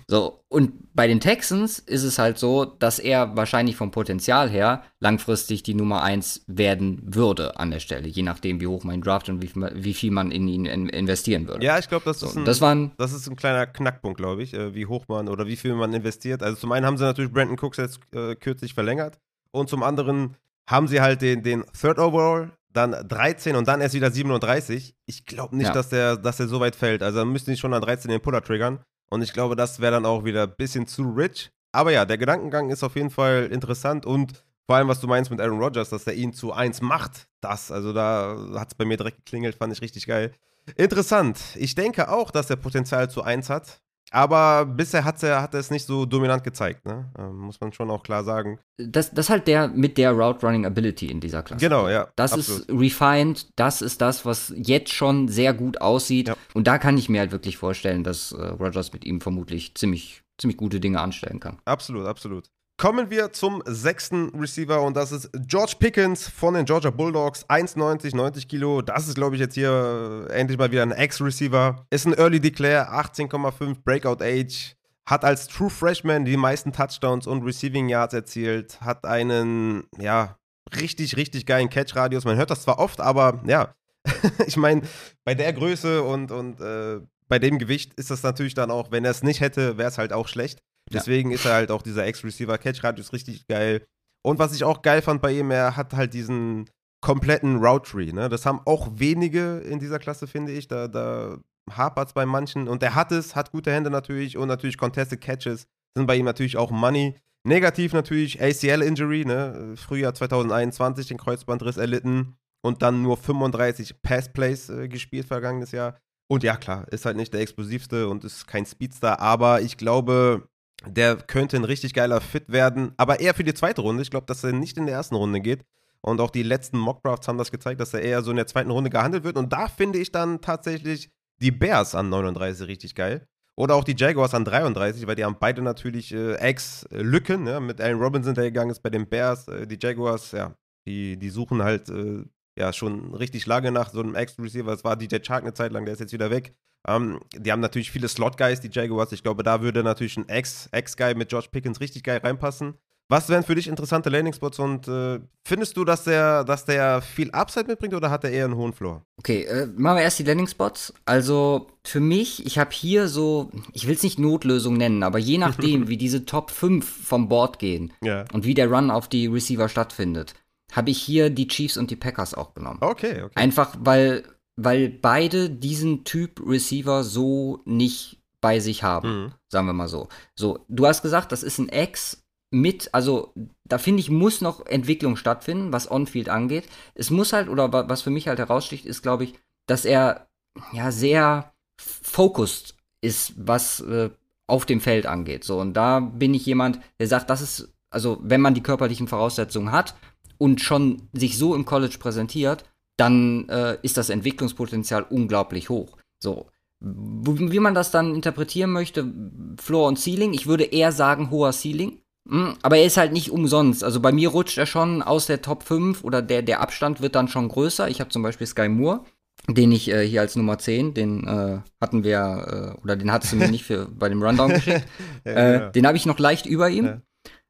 So, und bei den Texans ist es halt so, dass er wahrscheinlich vom Potenzial her langfristig die Nummer 1 werden würde an der Stelle, je nachdem, wie hoch man ihn draft und wie, wie viel man in ihn investieren würde. Ja, ich glaube, das, so, das, das ist ein kleiner Knackpunkt, glaube ich, äh, wie hoch man oder wie viel man investiert. Also zum einen haben sie natürlich Brandon Cooks jetzt äh, kürzlich verlängert. Und zum anderen haben sie halt den, den Third Overall, dann 13 und dann erst wieder 37. Ich glaube nicht, ja. dass, der, dass der so weit fällt. Also dann müssten die schon an 13 den Puller triggern. Und ich glaube, das wäre dann auch wieder ein bisschen zu rich. Aber ja, der Gedankengang ist auf jeden Fall interessant und vor allem, was du meinst mit Aaron Rodgers, dass er ihn zu 1 macht, das, also da hat es bei mir direkt geklingelt, fand ich richtig geil. Interessant. Ich denke auch, dass er Potenzial zu 1 hat. Aber bisher hat er, hat er es nicht so dominant gezeigt, ne? ähm, muss man schon auch klar sagen. Das, das halt der mit der Route Running Ability in dieser Klasse. Genau, ja. Das absolut. ist refined, das ist das, was jetzt schon sehr gut aussieht. Ja. Und da kann ich mir halt wirklich vorstellen, dass äh, Rogers mit ihm vermutlich ziemlich ziemlich gute Dinge anstellen kann. Absolut, absolut. Kommen wir zum sechsten Receiver und das ist George Pickens von den Georgia Bulldogs. 1,90, 90 Kilo. Das ist, glaube ich, jetzt hier äh, endlich mal wieder ein Ex-Receiver. Ist ein Early Declare, 18,5 Breakout Age. Hat als True Freshman die meisten Touchdowns und Receiving Yards erzielt. Hat einen, ja, richtig, richtig geilen Catch-Radius. Man hört das zwar oft, aber ja, ich meine, bei der Größe und, und äh, bei dem Gewicht ist das natürlich dann auch, wenn er es nicht hätte, wäre es halt auch schlecht. Deswegen ja. ist er halt auch dieser Ex-Receiver. Catch-Radius richtig geil. Und was ich auch geil fand bei ihm, er hat halt diesen kompletten Route Tree. Ne? Das haben auch wenige in dieser Klasse, finde ich. Da, da hapert es bei manchen. Und er hat es, hat gute Hände natürlich und natürlich Contested Catches sind bei ihm natürlich auch Money. Negativ natürlich ACL-Injury, ne? Frühjahr 2021 den Kreuzbandriss erlitten und dann nur 35 Pass-Plays äh, gespielt vergangenes Jahr. Und ja, klar, ist halt nicht der explosivste und ist kein Speedstar, aber ich glaube, der könnte ein richtig geiler Fit werden, aber eher für die zweite Runde. Ich glaube, dass er nicht in der ersten Runde geht. Und auch die letzten Mockdrafts haben das gezeigt, dass er eher so in der zweiten Runde gehandelt wird. Und da finde ich dann tatsächlich die Bears an 39 richtig geil. Oder auch die Jaguars an 33, weil die haben beide natürlich äh, Ex-Lücken. Ja, mit Allen Robinson, der gegangen ist bei den Bears. Äh, die Jaguars, ja, die, die suchen halt äh, ja schon richtig lange nach so einem Ex-Receiver. Es war DJ Chark eine Zeit lang, der ist jetzt wieder weg. Ähm, die haben natürlich viele Slot-Guys, die Jaguars. Ich glaube, da würde natürlich ein Ex-Guy mit George Pickens richtig geil reinpassen. Was wären für dich interessante Landing-Spots und äh, findest du, dass der, dass der viel Upside mitbringt oder hat er eher einen hohen Floor? Okay, äh, machen wir erst die Landing-Spots. Also für mich, ich habe hier so, ich will es nicht Notlösung nennen, aber je nachdem, wie diese Top 5 vom Board gehen ja. und wie der Run auf die Receiver stattfindet, habe ich hier die Chiefs und die Packers auch genommen. Okay, okay. Einfach weil weil beide diesen Typ Receiver so nicht bei sich haben, mhm. sagen wir mal so. So, du hast gesagt, das ist ein Ex mit, also da finde ich, muss noch Entwicklung stattfinden, was On-Field angeht. Es muss halt, oder was für mich halt heraussticht, ist, glaube ich, dass er ja sehr focused ist, was äh, auf dem Feld angeht. So, und da bin ich jemand, der sagt, das ist, also wenn man die körperlichen Voraussetzungen hat und schon sich so im College präsentiert, dann äh, ist das Entwicklungspotenzial unglaublich hoch. So. Wie man das dann interpretieren möchte, Floor und Ceiling, ich würde eher sagen hoher Ceiling. Hm, aber er ist halt nicht umsonst. Also bei mir rutscht er schon aus der Top 5 oder der, der Abstand wird dann schon größer. Ich habe zum Beispiel Sky Moore, den ich äh, hier als Nummer 10, den äh, hatten wir, äh, oder den hattest du mir nicht für, bei dem Rundown geschickt. ja, genau. Den habe ich noch leicht über ihm. Ja.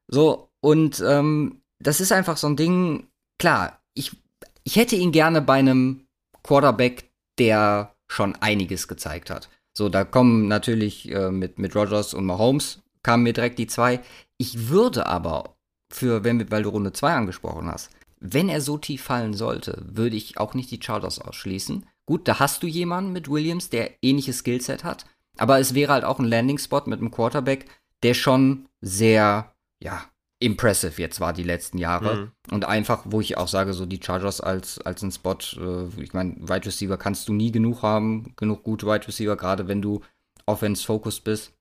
So, und ähm, das ist einfach so ein Ding, klar, ich ich hätte ihn gerne bei einem Quarterback, der schon einiges gezeigt hat. So, da kommen natürlich äh, mit, mit Rogers und Mahomes kamen mir direkt die zwei. Ich würde aber für, wenn wir, weil du Runde 2 angesprochen hast, wenn er so tief fallen sollte, würde ich auch nicht die Chargers ausschließen. Gut, da hast du jemanden mit Williams, der ähnliches Skillset hat, aber es wäre halt auch ein Landing-Spot mit einem Quarterback, der schon sehr, ja, impressive jetzt war die letzten Jahre. Mhm. Und einfach, wo ich auch sage, so die Chargers als, als ein Spot, äh, ich meine, Wide Receiver kannst du nie genug haben, genug gute Wide Receiver, gerade wenn du Offense-focused bist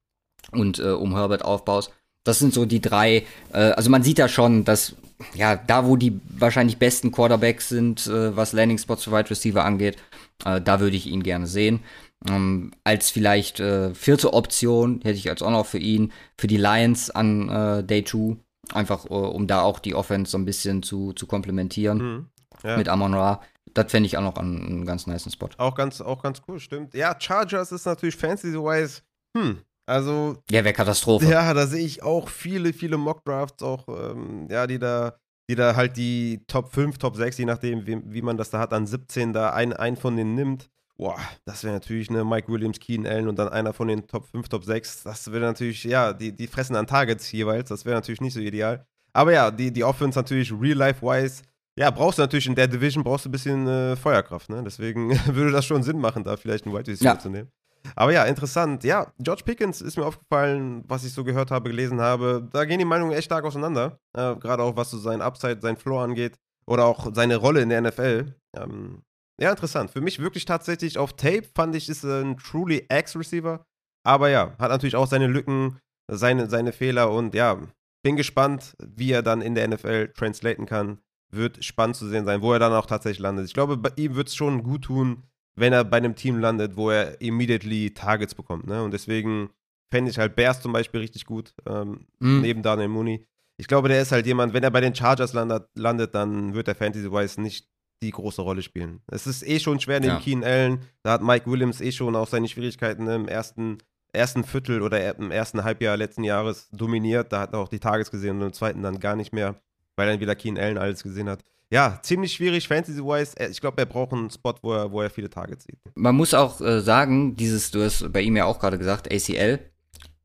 und äh, um Herbert aufbaust. Das sind so die drei, äh, also man sieht ja schon, dass, ja, da wo die wahrscheinlich besten Quarterbacks sind, äh, was Landing-Spots für Wide Receiver angeht, äh, da würde ich ihn gerne sehen. Ähm, als vielleicht äh, vierte Option hätte ich als auch noch für ihn, für die Lions an äh, Day 2 Einfach, uh, um da auch die Offense so ein bisschen zu, zu komplementieren mhm. ja. mit Amon Ra. Das fände ich auch noch einen, einen, ganz nice Spot. Auch ganz, auch ganz cool, stimmt. Ja, Chargers ist natürlich fantasy-wise, hm, also. Ja, wäre Katastrophe. Ja, da sehe ich auch viele, viele Mock-Drafts, auch, ähm, ja, die da, die da halt die Top 5, Top 6, je nachdem, wie, wie man das da hat, an 17 da ein, ein von denen nimmt. Boah, das wäre natürlich eine Mike Williams, Keen Allen und dann einer von den Top 5, Top 6. Das wäre natürlich, ja, die, die fressen an Targets jeweils. Das wäre natürlich nicht so ideal. Aber ja, die, die Offense natürlich real-life-wise, ja, brauchst du natürlich in der Division brauchst du ein bisschen äh, Feuerkraft, ne? Deswegen würde das schon Sinn machen, da vielleicht einen White Receiver ja. zu nehmen. Aber ja, interessant. Ja, George Pickens ist mir aufgefallen, was ich so gehört habe, gelesen habe. Da gehen die Meinungen echt stark auseinander. Äh, Gerade auch was so sein Upside, sein Floor angeht. Oder auch seine Rolle in der NFL. Ähm, ja, interessant. Für mich wirklich tatsächlich auf Tape fand ich, ist ein truly X-Receiver. Aber ja, hat natürlich auch seine Lücken, seine, seine Fehler und ja, bin gespannt, wie er dann in der NFL translaten kann. Wird spannend zu sehen sein, wo er dann auch tatsächlich landet. Ich glaube, bei ihm wird es schon gut tun, wenn er bei einem Team landet, wo er immediately Targets bekommt. Ne? Und deswegen fände ich halt Bears zum Beispiel richtig gut, ähm, mm. neben Daniel Mooney. Ich glaube, der ist halt jemand, wenn er bei den Chargers landet, landet dann wird er Fantasy-wise nicht die große Rolle spielen. Es ist eh schon schwer neben ja. Keen Allen. Da hat Mike Williams eh schon auch seine Schwierigkeiten im ersten, ersten Viertel oder im ersten Halbjahr letzten Jahres dominiert. Da hat er auch die Tages gesehen und im zweiten dann gar nicht mehr, weil dann wieder Keen Allen alles gesehen hat ja, ziemlich schwierig Fantasy-wise. Ich glaube, er braucht einen Spot, wo er, wo er viele Targets sieht. Man muss auch äh, sagen, dieses, du hast bei ihm ja auch gerade gesagt, ACL.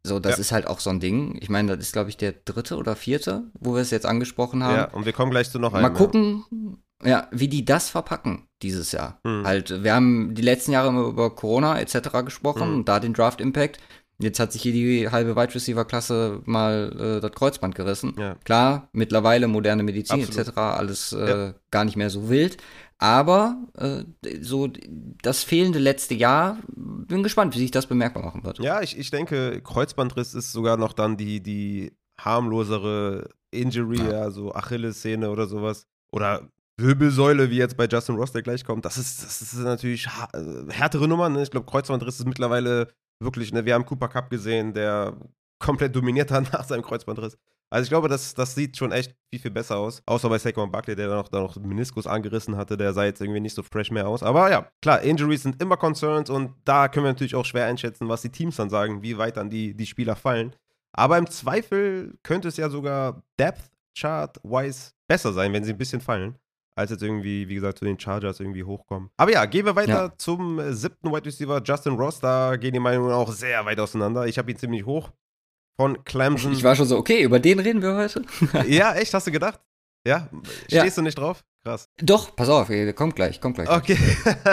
So, das ja. ist halt auch so ein Ding. Ich meine, das ist, glaube ich, der dritte oder vierte, wo wir es jetzt angesprochen haben. Ja, und wir kommen gleich zu noch einem. Mal gucken, ja. wie die das verpacken dieses Jahr. Hm. Halt, wir haben die letzten Jahre immer über Corona etc. gesprochen hm. und da den Draft Impact. Jetzt hat sich hier die halbe Wide Receiver Klasse mal äh, das Kreuzband gerissen. Ja. Klar, mittlerweile moderne Medizin etc. alles äh, ja. gar nicht mehr so wild. Aber äh, so das fehlende letzte Jahr, bin gespannt, wie sich das bemerkbar machen wird. Ja, ich, ich denke, Kreuzbandriss ist sogar noch dann die, die harmlosere Injury, ja. also Achillessehne oder sowas. Oder Wirbelsäule, wie jetzt bei Justin Ross, der gleich kommt. Das ist, das ist natürlich äh, härtere Nummer. Ne? Ich glaube, Kreuzbandriss ist mittlerweile wirklich, ne, wir haben Cooper Cup gesehen, der komplett dominiert hat nach seinem Kreuzbandriss. Also ich glaube, das, das sieht schon echt viel, viel besser aus. Außer bei Saquon Buckley, der dann noch, da noch Meniskus angerissen hatte, der sah jetzt irgendwie nicht so fresh mehr aus. Aber ja, klar, Injuries sind immer Concerns und da können wir natürlich auch schwer einschätzen, was die Teams dann sagen, wie weit dann die, die Spieler fallen. Aber im Zweifel könnte es ja sogar Depth Chart-wise besser sein, wenn sie ein bisschen fallen als jetzt irgendwie, wie gesagt, zu den Chargers irgendwie hochkommen. Aber ja, gehen wir weiter ja. zum äh, siebten Wide Receiver, Justin Ross. Da gehen die Meinungen auch sehr weit auseinander. Ich habe ihn ziemlich hoch von Clemson. Ich war schon so, okay, über den reden wir heute. ja, echt, hast du gedacht? Ja? Stehst ja. du nicht drauf? Krass. Doch, pass auf, kommt gleich, kommt gleich. Okay.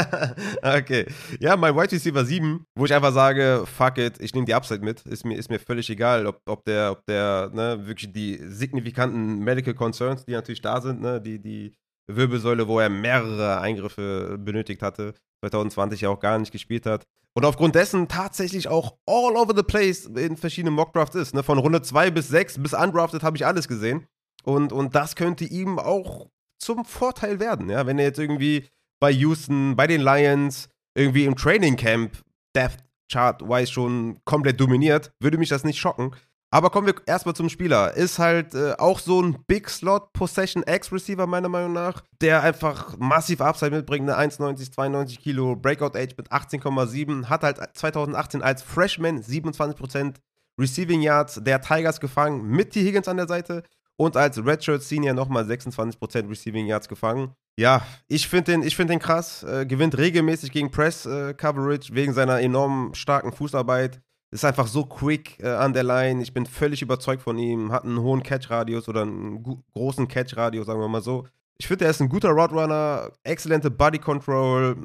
okay. Ja, mein Wide Receiver 7, wo ich einfach sage, fuck it, ich nehme die Upside mit. Ist mir, ist mir völlig egal, ob, ob der, ob der, ne, wirklich die signifikanten Medical Concerns, die natürlich da sind, ne, die, die Wirbelsäule, wo er mehrere Eingriffe benötigt hatte, 2020 ja auch gar nicht gespielt hat. Und aufgrund dessen tatsächlich auch all over the place in verschiedenen Mockdrafts ist. Ne? Von Runde 2 bis 6 bis undrafted habe ich alles gesehen. Und, und das könnte ihm auch zum Vorteil werden, ja. Wenn er jetzt irgendwie bei Houston, bei den Lions, irgendwie im Training Camp Depth Chart-wise schon komplett dominiert, würde mich das nicht schocken. Aber kommen wir erstmal zum Spieler. Ist halt äh, auch so ein Big Slot Possession X-Receiver, meiner Meinung nach, der einfach massiv Upside mitbringt. Eine 1,90, 92 Kilo, Breakout Age mit 18,7. Hat halt 2018 als Freshman 27% Receiving Yards der Tigers gefangen, mit T. Higgins an der Seite. Und als Redshirt Senior nochmal 26% Receiving Yards gefangen. Ja, ich finde den, find den krass. Äh, gewinnt regelmäßig gegen Press äh, Coverage wegen seiner enorm starken Fußarbeit ist einfach so quick äh, an der Line. Ich bin völlig überzeugt von ihm. Hat einen hohen Catch-Radius oder einen großen Catch-Radius, sagen wir mal so. Ich finde, er ist ein guter Roadrunner, exzellente Body Control.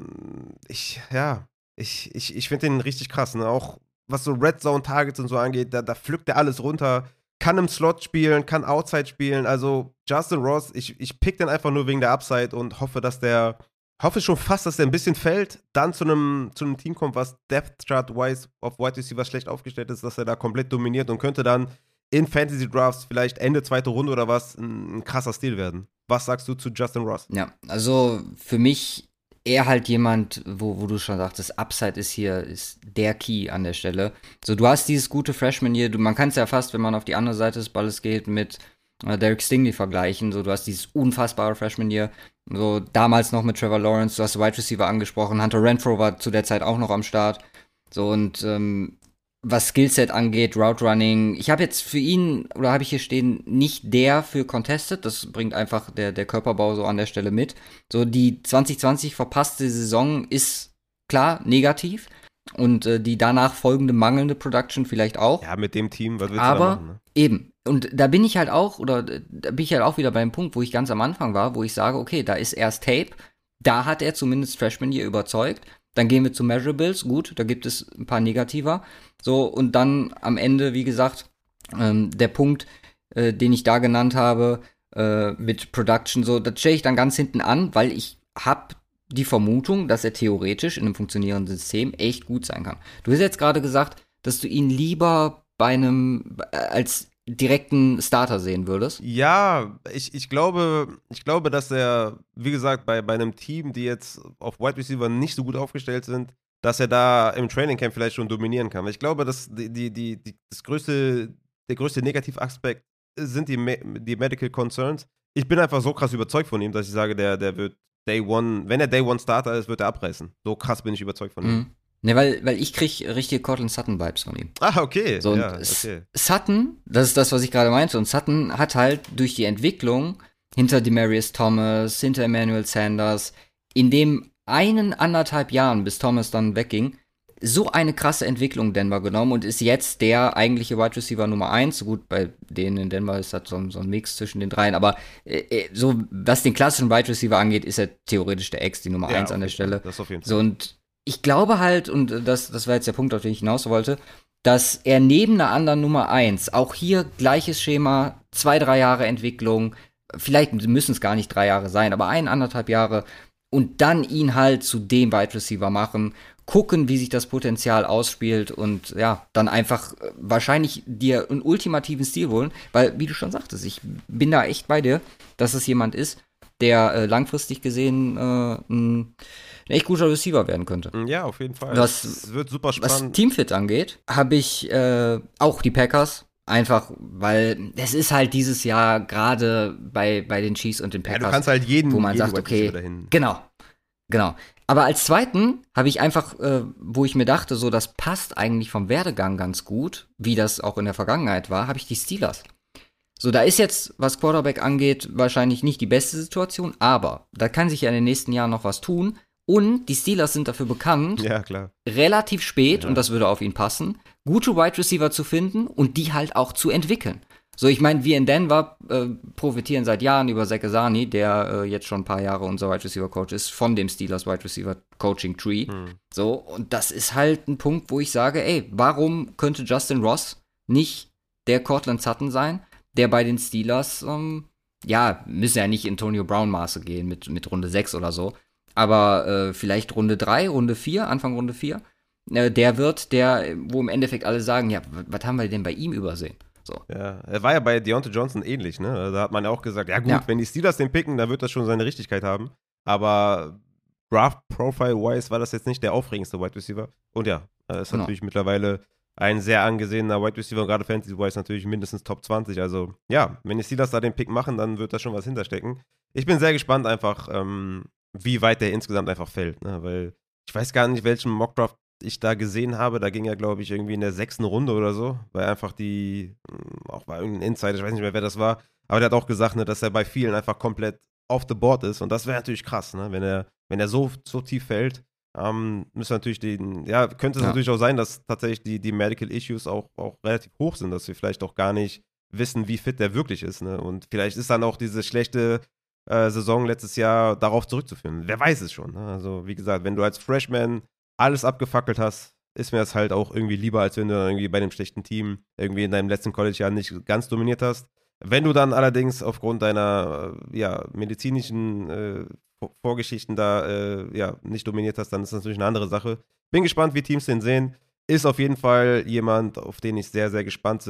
Ich, ja, ich, ich, ich finde den richtig krass. Ne? Auch was so Red Zone Targets und so angeht, da, da pflückt er alles runter. Kann im Slot spielen, kann Outside spielen. Also Justin Ross, ich, ich pick den einfach nur wegen der Upside und hoffe, dass der hoffe schon fast, dass er ein bisschen fällt, dann zu einem, zu einem Team kommt, was Depth Chart-wise auf Wide Receiver schlecht aufgestellt ist, dass er da komplett dominiert und könnte dann in Fantasy Drafts vielleicht Ende zweite Runde oder was ein, ein krasser Stil werden. Was sagst du zu Justin Ross? Ja, also für mich eher halt jemand, wo, wo du schon sagtest, Upside ist hier, ist der Key an der Stelle. So, du hast dieses gute Freshman hier, du, man kann es ja fast, wenn man auf die andere Seite des Balles geht, mit äh, Derek Stingley vergleichen. So, du hast dieses unfassbare Freshman hier. So, damals noch mit Trevor Lawrence, du hast Wide Receiver angesprochen. Hunter Renfro war zu der Zeit auch noch am Start. So, und ähm, was Skillset angeht, Route Running, ich habe jetzt für ihn, oder habe ich hier stehen, nicht der für Contested. Das bringt einfach der, der Körperbau so an der Stelle mit. So, die 2020 verpasste Saison ist klar negativ. Und äh, die danach folgende mangelnde Production vielleicht auch. Ja, mit dem Team, was willst Aber du da machen, ne? eben, und da bin ich halt auch, oder da bin ich halt auch wieder beim Punkt, wo ich ganz am Anfang war, wo ich sage, okay, da ist erst Tape, da hat er zumindest Freshman hier überzeugt. Dann gehen wir zu Measurables, gut, da gibt es ein paar negativer. So, und dann am Ende, wie gesagt, ähm, der Punkt, äh, den ich da genannt habe, äh, mit Production, so, das stelle ich dann ganz hinten an, weil ich habe die Vermutung, dass er theoretisch in einem funktionierenden System echt gut sein kann. Du hast jetzt gerade gesagt, dass du ihn lieber bei einem, äh, als direkten Starter sehen würdest? Ja, ich, ich, glaube, ich glaube, dass er, wie gesagt, bei, bei einem Team, die jetzt auf Wide Receiver nicht so gut aufgestellt sind, dass er da im Training Camp vielleicht schon dominieren kann. Ich glaube, dass die, die, die, die das größte, der größte Negativaspekt sind die, die Medical Concerns. Ich bin einfach so krass überzeugt von ihm, dass ich sage, der, der wird Day One, wenn er Day One Starter ist, wird er abreißen. So krass bin ich überzeugt von ihm. Mhm. Ne, weil, weil ich krieg richtige Cortland Sutton-Vibes von ihm. Ah, okay. So, ja, okay. Sutton, das ist das, was ich gerade meinte, und Sutton hat halt durch die Entwicklung hinter Demarius Thomas, hinter Emmanuel Sanders, in dem einen anderthalb Jahren, bis Thomas dann wegging, so eine krasse Entwicklung Denver genommen und ist jetzt der eigentliche Wide Receiver Nummer 1. So gut, bei denen in Denver ist das so, so ein Mix zwischen den dreien, aber äh, äh, so, was den klassischen Wide Receiver angeht, ist er theoretisch der Ex, die Nummer ja, 1 an der Stelle. Das auf jeden Fall. So, und ich glaube halt, und das, das war jetzt der Punkt, auf den ich hinaus wollte, dass er neben einer anderen Nummer 1, auch hier gleiches Schema, zwei, drei Jahre Entwicklung, vielleicht müssen es gar nicht drei Jahre sein, aber ein, anderthalb Jahre und dann ihn halt zu dem Wide Receiver machen, gucken, wie sich das Potenzial ausspielt und ja, dann einfach äh, wahrscheinlich dir einen ultimativen Stil holen, weil, wie du schon sagtest, ich bin da echt bei dir, dass es jemand ist, der äh, langfristig gesehen äh, ein, ein echt guter Receiver werden könnte. Ja, auf jeden Fall. Was, das wird super spannend. Was Teamfit angeht, habe ich äh, auch die Packers Einfach, weil es ist halt dieses Jahr gerade bei, bei den Chiefs und den Packers. Ja, du kannst halt jeden, wo man jeden sagt, okay, genau, genau. Aber als zweiten habe ich einfach, äh, wo ich mir dachte, so das passt eigentlich vom Werdegang ganz gut, wie das auch in der Vergangenheit war, habe ich die Steelers. So, da ist jetzt, was Quarterback angeht, wahrscheinlich nicht die beste Situation, aber da kann sich ja in den nächsten Jahren noch was tun. Und die Steelers sind dafür bekannt, ja, relativ spät, ja. und das würde auf ihn passen, gute Wide Receiver zu finden und die halt auch zu entwickeln. So, ich meine, wir in Denver äh, profitieren seit Jahren über Sekesani, der äh, jetzt schon ein paar Jahre unser Wide Receiver Coach ist, von dem Steelers Wide Receiver Coaching Tree. Hm. So, und das ist halt ein Punkt, wo ich sage, ey, warum könnte Justin Ross nicht der Cortland Sutton sein, der bei den Steelers, ähm, ja, müssen ja nicht Antonio Brown Maße gehen mit, mit Runde 6 oder so, aber äh, vielleicht Runde 3, Runde 4, Anfang Runde 4, äh, der wird, der, wo im Endeffekt alle sagen, ja, was haben wir denn bei ihm übersehen? So. Ja, er war ja bei Deontay Johnson ähnlich, ne? Also da hat man ja auch gesagt, ja gut, ja. wenn die Steelers den picken, dann wird das schon seine Richtigkeit haben. Aber Draft Profile Wise war das jetzt nicht der aufregendste Wide Receiver. Und ja, er ist genau. natürlich mittlerweile ein sehr angesehener Wide Receiver, gerade Fantasy Wise natürlich mindestens Top 20. Also ja, wenn die Steelers da den Pick machen, dann wird da schon was hinterstecken. Ich bin sehr gespannt einfach, ähm, wie weit der insgesamt einfach fällt. Ne? Weil ich weiß gar nicht, welchen Mockdraft ich da gesehen habe. Da ging er, glaube ich, irgendwie in der sechsten Runde oder so, weil einfach die, hm, auch bei irgendeinem Insider, ich weiß nicht mehr, wer das war, aber der hat auch gesagt, ne, dass er bei vielen einfach komplett off the board ist. Und das wäre natürlich krass, ne? wenn er, wenn er so, so tief fällt. Ähm, müssen natürlich den, ja, könnte es ja. natürlich auch sein, dass tatsächlich die, die Medical Issues auch, auch relativ hoch sind, dass wir vielleicht auch gar nicht wissen, wie fit der wirklich ist. Ne? Und vielleicht ist dann auch diese schlechte äh, Saison letztes Jahr darauf zurückzuführen. Wer weiß es schon. Ne? Also, wie gesagt, wenn du als Freshman alles abgefackelt hast, ist mir das halt auch irgendwie lieber, als wenn du dann irgendwie bei einem schlechten Team irgendwie in deinem letzten College-Jahr nicht ganz dominiert hast. Wenn du dann allerdings aufgrund deiner äh, ja, medizinischen äh, Vorgeschichten da äh, ja, nicht dominiert hast, dann ist das natürlich eine andere Sache. Bin gespannt, wie Teams den sehen. Ist auf jeden Fall jemand, auf den ich sehr, sehr gespannt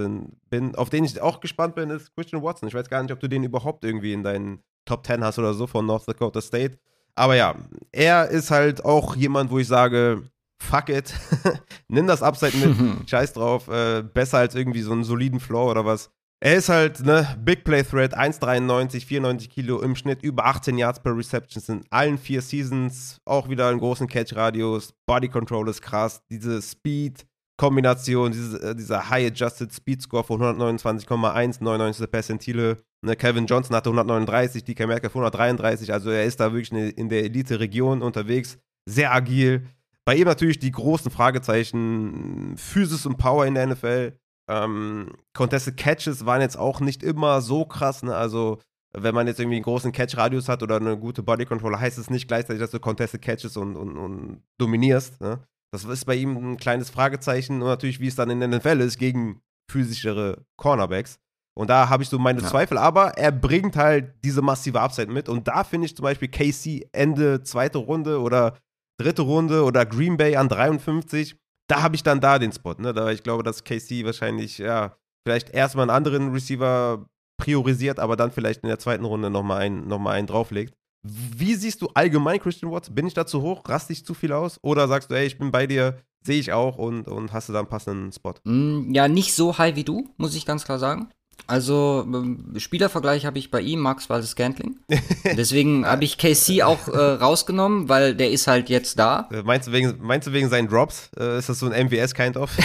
bin. Auf den ich auch gespannt bin, ist Christian Watson. Ich weiß gar nicht, ob du den überhaupt irgendwie in deinen Top 10 hast oder so von North Dakota State. Aber ja, er ist halt auch jemand, wo ich sage, fuck it, nimm das Upside mit, scheiß drauf, äh, besser als irgendwie so einen soliden Floor oder was. Er ist halt, ne, Big Play Threat, 1,93, 94 Kilo im Schnitt, über 18 Yards per Reception in allen vier Seasons, auch wieder einen großen Catch-Radius, Body Control ist krass, diese Speed, Kombination, diese, äh, dieser High Adjusted Speed Score von 129,1, 99. Percentile. Ne, Kevin Johnson hatte 139, DK Metcalf 133, also er ist da wirklich in der Elite-Region unterwegs, sehr agil. Bei ihm natürlich die großen Fragezeichen, Physis und Power in der NFL. Ähm, Contested Catches waren jetzt auch nicht immer so krass, ne? also wenn man jetzt irgendwie einen großen Catch-Radius hat oder eine gute Body Control, heißt es nicht gleichzeitig, dass du Contested Catches und, und, und dominierst. Ne? Das ist bei ihm ein kleines Fragezeichen und natürlich, wie es dann in der NFL ist, gegen physischere Cornerbacks. Und da habe ich so meine ja. Zweifel, aber er bringt halt diese massive Upside mit. Und da finde ich zum Beispiel KC Ende zweite Runde oder dritte Runde oder Green Bay an 53. Da habe ich dann da den Spot. Ne? Da ich glaube, dass KC wahrscheinlich, ja, vielleicht erstmal einen anderen Receiver priorisiert, aber dann vielleicht in der zweiten Runde nochmal einen, noch einen drauflegt Wie siehst du allgemein Christian Watson? Bin ich da zu hoch? Rast dich zu viel aus? Oder sagst du, ey, ich bin bei dir, sehe ich auch und, und hast du da einen passenden Spot? Mm, ja, nicht so high wie du, muss ich ganz klar sagen. Also ähm, Spielervergleich habe ich bei ihm Max Waldes Scantling. Deswegen habe ich KC auch äh, rausgenommen, weil der ist halt jetzt da. Äh, meinst du wegen, meinst du wegen seinen Drops? Äh, ist das so ein MWS kind of?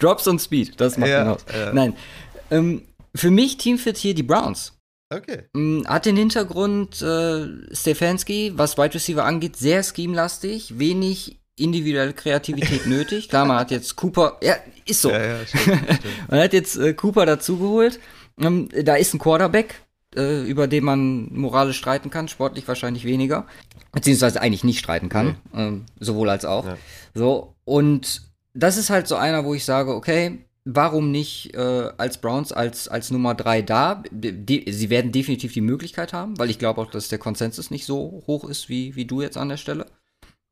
Drops und Speed, das macht ja, aus. Ja. Nein. Ähm, für mich Teamfit hier die Browns. Okay. Mm, hat den Hintergrund äh, Stefanski, was Wide Receiver angeht, sehr schemelastig, wenig individuelle Kreativität nötig. Klar, man hat jetzt Cooper, ja, ist so. Ja, ja, stimmt, stimmt. man hat jetzt äh, Cooper dazugeholt. Ähm, da ist ein Quarterback, äh, über den man moralisch streiten kann, sportlich wahrscheinlich weniger. Beziehungsweise eigentlich nicht streiten kann. Nee. Ähm, sowohl als auch. Ja. So, und das ist halt so einer, wo ich sage, okay, warum nicht äh, als Browns als, als Nummer 3 da? Die, sie werden definitiv die Möglichkeit haben, weil ich glaube auch, dass der Konsensus nicht so hoch ist wie, wie du jetzt an der Stelle.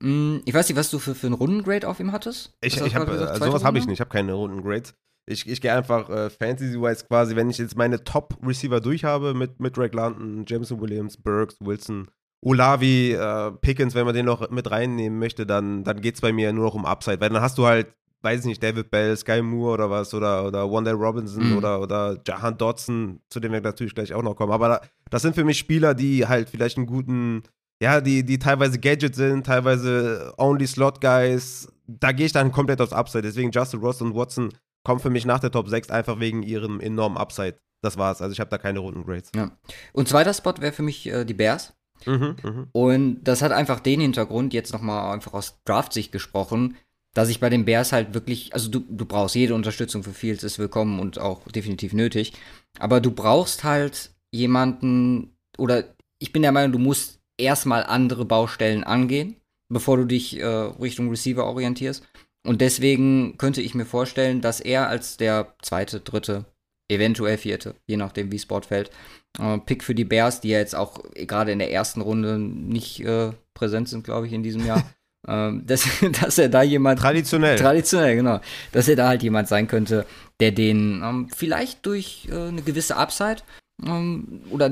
Mm, ich weiß nicht, was du für, für einen Rundengrade auf ihm hattest. Ich, ich habe äh, sowas habe ich nicht. Ich habe keine Rundengrades. Ich, ich gehe einfach äh, Fantasy-wise quasi, wenn ich jetzt meine Top-Receiver durch habe mit, mit Drake London, Jameson Williams, Burks, Wilson, Olavi, äh, Pickens, wenn man den noch mit reinnehmen möchte, dann, dann geht es bei mir nur noch um Upside, weil dann hast du halt weiß ich nicht, David Bell, Sky Moore oder was, oder, oder Wanda Robinson mhm. oder, oder Jahan Dodson, zu dem wir natürlich gleich auch noch kommen. Aber da, das sind für mich Spieler, die halt vielleicht einen guten, ja, die, die teilweise Gadget sind, teilweise Only Slot Guys. Da gehe ich dann komplett aufs Upside. Deswegen Justin Ross und Watson kommen für mich nach der Top 6 einfach wegen ihrem enormen Upside. Das war's. Also ich habe da keine roten Grades. Ja. Und zweiter Spot wäre für mich äh, die Bears. Mhm, mh. Und das hat einfach den Hintergrund, jetzt nochmal einfach aus Draft-Sicht gesprochen, dass ich bei den Bears halt wirklich, also du, du brauchst jede Unterstützung für Fields, ist willkommen und auch definitiv nötig. Aber du brauchst halt jemanden, oder ich bin der Meinung, du musst erstmal andere Baustellen angehen, bevor du dich äh, Richtung Receiver orientierst. Und deswegen könnte ich mir vorstellen, dass er als der zweite, dritte, eventuell vierte, je nachdem wie Sport fällt, äh, Pick für die Bears, die ja jetzt auch gerade in der ersten Runde nicht äh, präsent sind, glaube ich, in diesem Jahr. Ähm, dass, dass er da jemand. Traditionell. Traditionell, genau. Dass er da halt jemand sein könnte, der den ähm, vielleicht durch äh, eine gewisse Upside ähm, oder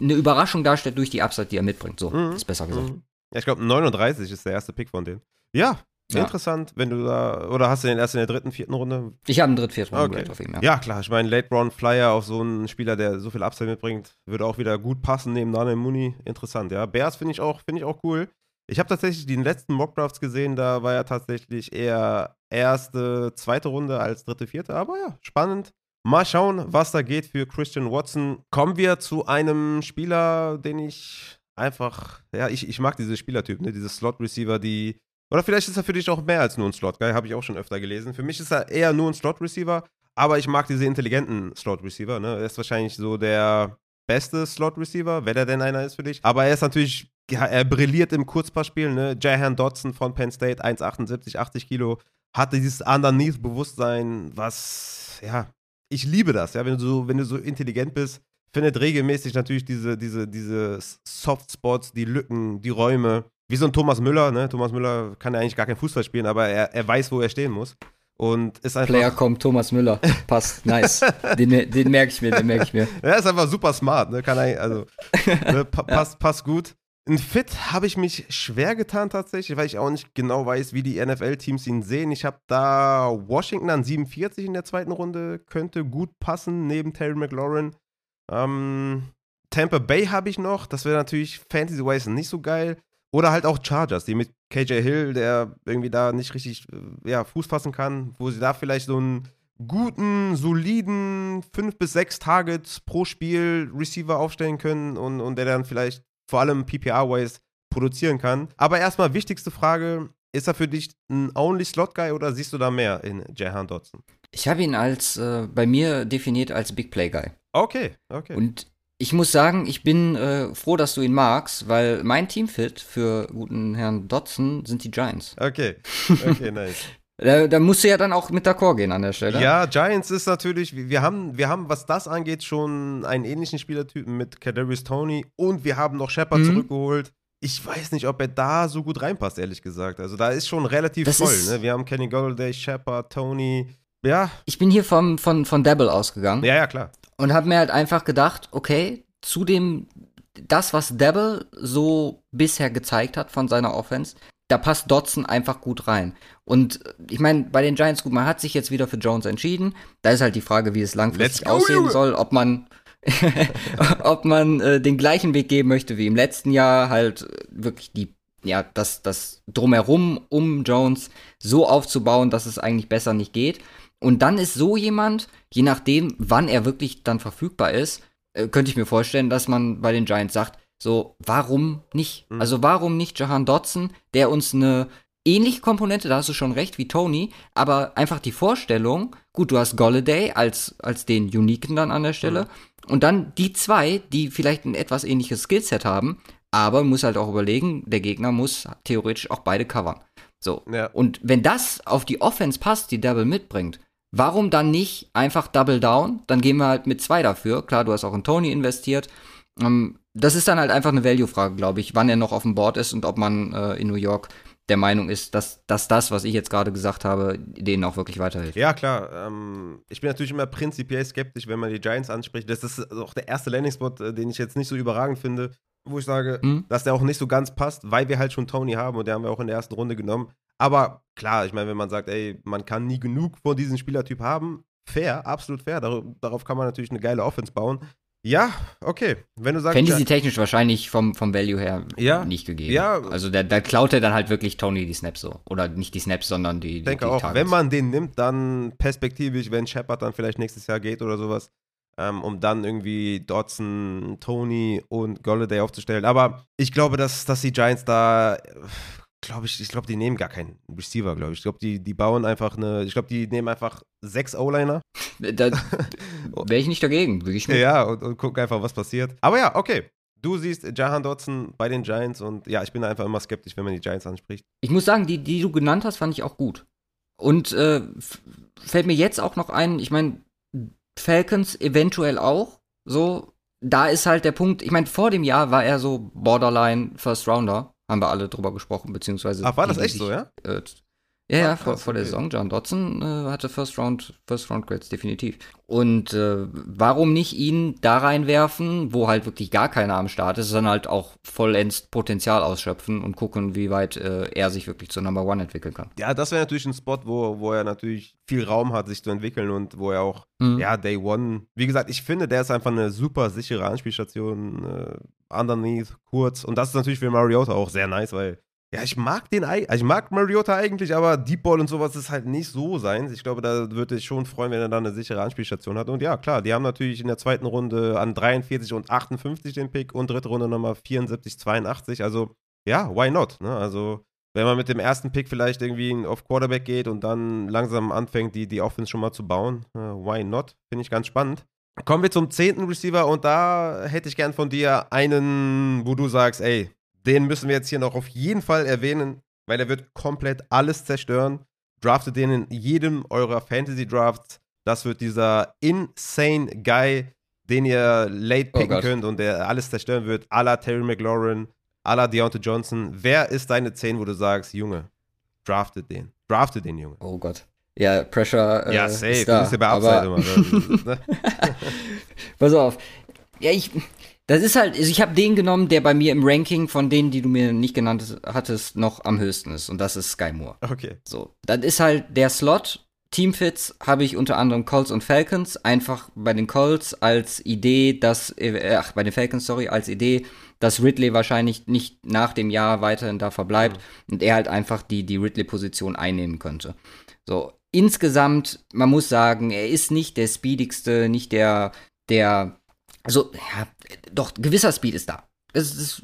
eine Überraschung darstellt durch die Upside, die er mitbringt. So, mhm. ist besser gesagt. Mhm. Ja, ich glaube, 39 ist der erste Pick von denen. Ja, ja. Interessant, wenn du da, oder hast du den erst in der dritten, vierten Runde? Ich habe einen dritten, vierten okay. auf ihm, ja. Ja, klar, ich meine, Late Round Flyer auf so einen Spieler, der so viel Upside mitbringt, würde auch wieder gut passen neben Nane Mooney. Interessant, ja. Bears finde ich, auch, ich auch cool. Ich habe tatsächlich die letzten Mockdrafts gesehen, da war ja tatsächlich eher erste, zweite Runde als dritte, vierte. Aber ja, spannend. Mal schauen, was da geht für Christian Watson. Kommen wir zu einem Spieler, den ich einfach, ja, ich, ich mag diese Spielertyp, ne? diese Slot-Receiver, die, oder vielleicht ist er für dich auch mehr als nur ein Slot-Guy, habe ich auch schon öfter gelesen. Für mich ist er eher nur ein Slot-Receiver, aber ich mag diese intelligenten Slot-Receiver. Ne? Er ist wahrscheinlich so der beste Slot-Receiver, wenn er denn einer ist für dich. Aber er ist natürlich ja, er brilliert im Kurzpassspiel, ne? Jahan Dodson von Penn State, 1,78, 80 Kilo, hatte dieses Underneath-Bewusstsein, was, ja, ich liebe das, ja, wenn du so, wenn du so intelligent bist, findet regelmäßig natürlich diese, diese, diese Softspots, die Lücken, die Räume. Wie so ein Thomas Müller, ne? Thomas Müller kann ja eigentlich gar kein Fußball spielen, aber er, er weiß, wo er stehen muss. Und ist einfach. Player kommt, Thomas Müller. Passt, nice. den, den merke ich mir, den merke ich mir. Er ist einfach super smart, ne? Kann also, ne? Pa passt, passt gut. Ein Fit habe ich mich schwer getan tatsächlich, weil ich auch nicht genau weiß, wie die NFL-Teams ihn sehen. Ich habe da Washington an 47 in der zweiten Runde, könnte gut passen neben Terry McLaurin. Ähm, Tampa Bay habe ich noch, das wäre natürlich Fantasy-wise nicht so geil. Oder halt auch Chargers, die mit KJ Hill, der irgendwie da nicht richtig äh, ja, Fuß fassen kann, wo sie da vielleicht so einen guten, soliden 5 bis 6 Targets pro Spiel Receiver aufstellen können und, und der dann vielleicht vor allem PPR-wise produzieren kann. Aber erstmal wichtigste Frage, ist er für dich ein Only Slot Guy oder siehst du da mehr in Jahan Dodson? Ich habe ihn als äh, bei mir definiert als Big Play Guy. Okay, okay. Und ich muss sagen, ich bin äh, froh, dass du ihn magst, weil mein Teamfit für guten Herrn Dodson sind die Giants. Okay, okay, nice. Da, da musst du ja dann auch mit d'accord gehen an der Stelle. Ja, Giants ist natürlich, wir haben, wir haben, was das angeht, schon einen ähnlichen Spielertypen mit Kadarius Tony und wir haben noch Shepard mhm. zurückgeholt. Ich weiß nicht, ob er da so gut reinpasst, ehrlich gesagt. Also da ist schon relativ das voll. Ne? Wir haben Kenny Golladay, Shepard, Tony. Ja. Ich bin hier vom, von, von Dabble ausgegangen. Ja, ja, klar. Und habe mir halt einfach gedacht, okay, zu dem das, was Devil so bisher gezeigt hat von seiner Offense, da passt Dotson einfach gut rein. Und äh, ich meine, bei den Giants, gut, man hat sich jetzt wieder für Jones entschieden. Da ist halt die Frage, wie es langfristig go, aussehen Junge. soll, ob man, ob man äh, den gleichen Weg geben möchte wie im letzten Jahr, halt äh, wirklich die, ja, das, das drumherum um Jones so aufzubauen, dass es eigentlich besser nicht geht. Und dann ist so jemand, je nachdem, wann er wirklich dann verfügbar ist, äh, könnte ich mir vorstellen, dass man bei den Giants sagt, so, warum nicht? Mhm. Also warum nicht Jahan Dotson, der uns eine ähnliche Komponente, da hast du schon recht, wie Tony, aber einfach die Vorstellung, gut, du hast Golladay als, als den Uniken dann an der Stelle mhm. und dann die zwei, die vielleicht ein etwas ähnliches Skillset haben, aber muss halt auch überlegen, der Gegner muss theoretisch auch beide covern. So. Ja. Und wenn das auf die Offense passt, die Double mitbringt, warum dann nicht einfach Double Down? Dann gehen wir halt mit zwei dafür. Klar, du hast auch in Tony investiert. Ähm, das ist dann halt einfach eine Value-Frage, glaube ich, wann er noch auf dem Board ist und ob man äh, in New York der Meinung ist, dass, dass das, was ich jetzt gerade gesagt habe, denen auch wirklich weiterhilft. Ja, klar. Ähm, ich bin natürlich immer prinzipiell skeptisch, wenn man die Giants anspricht. Das ist auch der erste Landing-Spot, äh, den ich jetzt nicht so überragend finde, wo ich sage, mhm. dass der auch nicht so ganz passt, weil wir halt schon Tony haben und der haben wir auch in der ersten Runde genommen. Aber klar, ich meine, wenn man sagt, ey, man kann nie genug von diesem Spielertyp haben, fair, absolut fair. Dar darauf kann man natürlich eine geile Offense bauen. Ja, okay. Wenn du sagst. Fantasy-technisch ja, wahrscheinlich vom, vom Value her ja, nicht gegeben. Ja. Also da, da klaut er dann halt wirklich Tony die Snaps so. Oder nicht die Snaps, sondern die. Ich denke die, die auch, Targets. wenn man den nimmt, dann perspektivisch, wenn Shepard dann vielleicht nächstes Jahr geht oder sowas, ähm, um dann irgendwie Dodson, Tony und Golladay aufzustellen. Aber ich glaube, dass, dass die Giants da glaube ich, ich glaube, die nehmen gar keinen Receiver, glaube ich. Ich glaube, die, die bauen einfach eine, ich glaube, die nehmen einfach sechs O-Liner. Da wäre ich nicht dagegen, wirklich nicht. Ja, und, und gucken einfach, was passiert. Aber ja, okay. Du siehst Jahan Dotson bei den Giants und ja, ich bin einfach immer skeptisch, wenn man die Giants anspricht. Ich muss sagen, die, die du genannt hast, fand ich auch gut. Und äh, fällt mir jetzt auch noch ein, ich meine, Falcons eventuell auch. So, da ist halt der Punkt, ich meine, vor dem Jahr war er so Borderline First Rounder haben wir alle drüber gesprochen, beziehungsweise. Ach, war das echt sich, so, ja? Äh, ja, ja, vor, vor der Saison. John Dodson äh, hatte First Round, First Round Grades, definitiv. Und äh, warum nicht ihn da reinwerfen, wo halt wirklich gar keiner am Start ist, sondern halt auch vollends Potenzial ausschöpfen und gucken, wie weit äh, er sich wirklich zur Number One entwickeln kann. Ja, das wäre natürlich ein Spot, wo, wo er natürlich viel Raum hat, sich zu entwickeln und wo er auch, mhm. ja, Day One, wie gesagt, ich finde, der ist einfach eine super sichere Anspielstation, äh, underneath, kurz. Und das ist natürlich für Mariota auch sehr nice, weil ja, ich mag den, also ich mag Mariota eigentlich, aber Deep Ball und sowas ist halt nicht so sein. Ich glaube, da würde ich schon freuen, wenn er da eine sichere Anspielstation hat. Und ja, klar, die haben natürlich in der zweiten Runde an 43 und 58 den Pick und dritte Runde nochmal 74, 82. Also, ja, why not? Ne? Also, wenn man mit dem ersten Pick vielleicht irgendwie auf Quarterback geht und dann langsam anfängt, die, die Offense schon mal zu bauen, uh, why not? Finde ich ganz spannend. Kommen wir zum zehnten Receiver und da hätte ich gern von dir einen, wo du sagst, ey, den müssen wir jetzt hier noch auf jeden Fall erwähnen, weil er wird komplett alles zerstören. Draftet den in jedem eurer Fantasy Drafts. Das wird dieser insane Guy, den ihr late oh picken oh könnt und der alles zerstören wird. A la Terry McLaurin, a la Deontay Johnson. Wer ist deine 10, wo du sagst, Junge, draftet den. Draftet den, Junge. Oh Gott. Ja, Pressure. Äh, ja, safe. Da, du bist ja bei Upside immer. Ne? Pass auf. Ja, ich, das ist halt, also ich habe den genommen, der bei mir im Ranking von denen, die du mir nicht genannt hattest, noch am höchsten ist. Und das ist Sky Moore. Okay. So, das ist halt der Slot. Teamfits habe ich unter anderem Colts und Falcons. Einfach bei den Colts als Idee, dass, äh, ach, bei den Falcons, sorry, als Idee, dass Ridley wahrscheinlich nicht nach dem Jahr weiterhin da verbleibt mhm. und er halt einfach die, die Ridley-Position einnehmen könnte. So, insgesamt, man muss sagen, er ist nicht der speedigste, nicht der, der also, ja, doch, gewisser Speed ist da. Es ist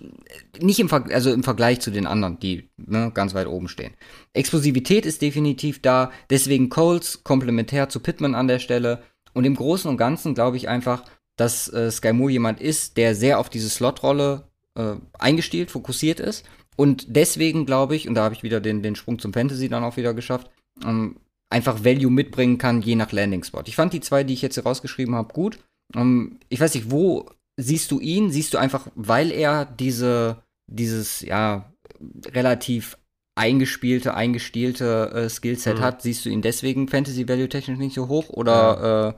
nicht im, Ver also im Vergleich zu den anderen, die ne, ganz weit oben stehen. Explosivität ist definitiv da, deswegen Coles komplementär zu Pittman an der Stelle. Und im Großen und Ganzen glaube ich einfach, dass äh, Sky Moore jemand ist, der sehr auf diese Slotrolle äh, eingestielt, fokussiert ist. Und deswegen glaube ich, und da habe ich wieder den, den Sprung zum Fantasy dann auch wieder geschafft, ähm, einfach Value mitbringen kann, je nach Landing Spot. Ich fand die zwei, die ich jetzt hier rausgeschrieben habe, gut. Ähm, ich weiß nicht, wo siehst du ihn? Siehst du einfach, weil er diese, dieses, ja, relativ eingespielte, eingestielte äh, Skillset mhm. hat, siehst du ihn deswegen Fantasy Value technisch nicht so hoch oder ja. äh,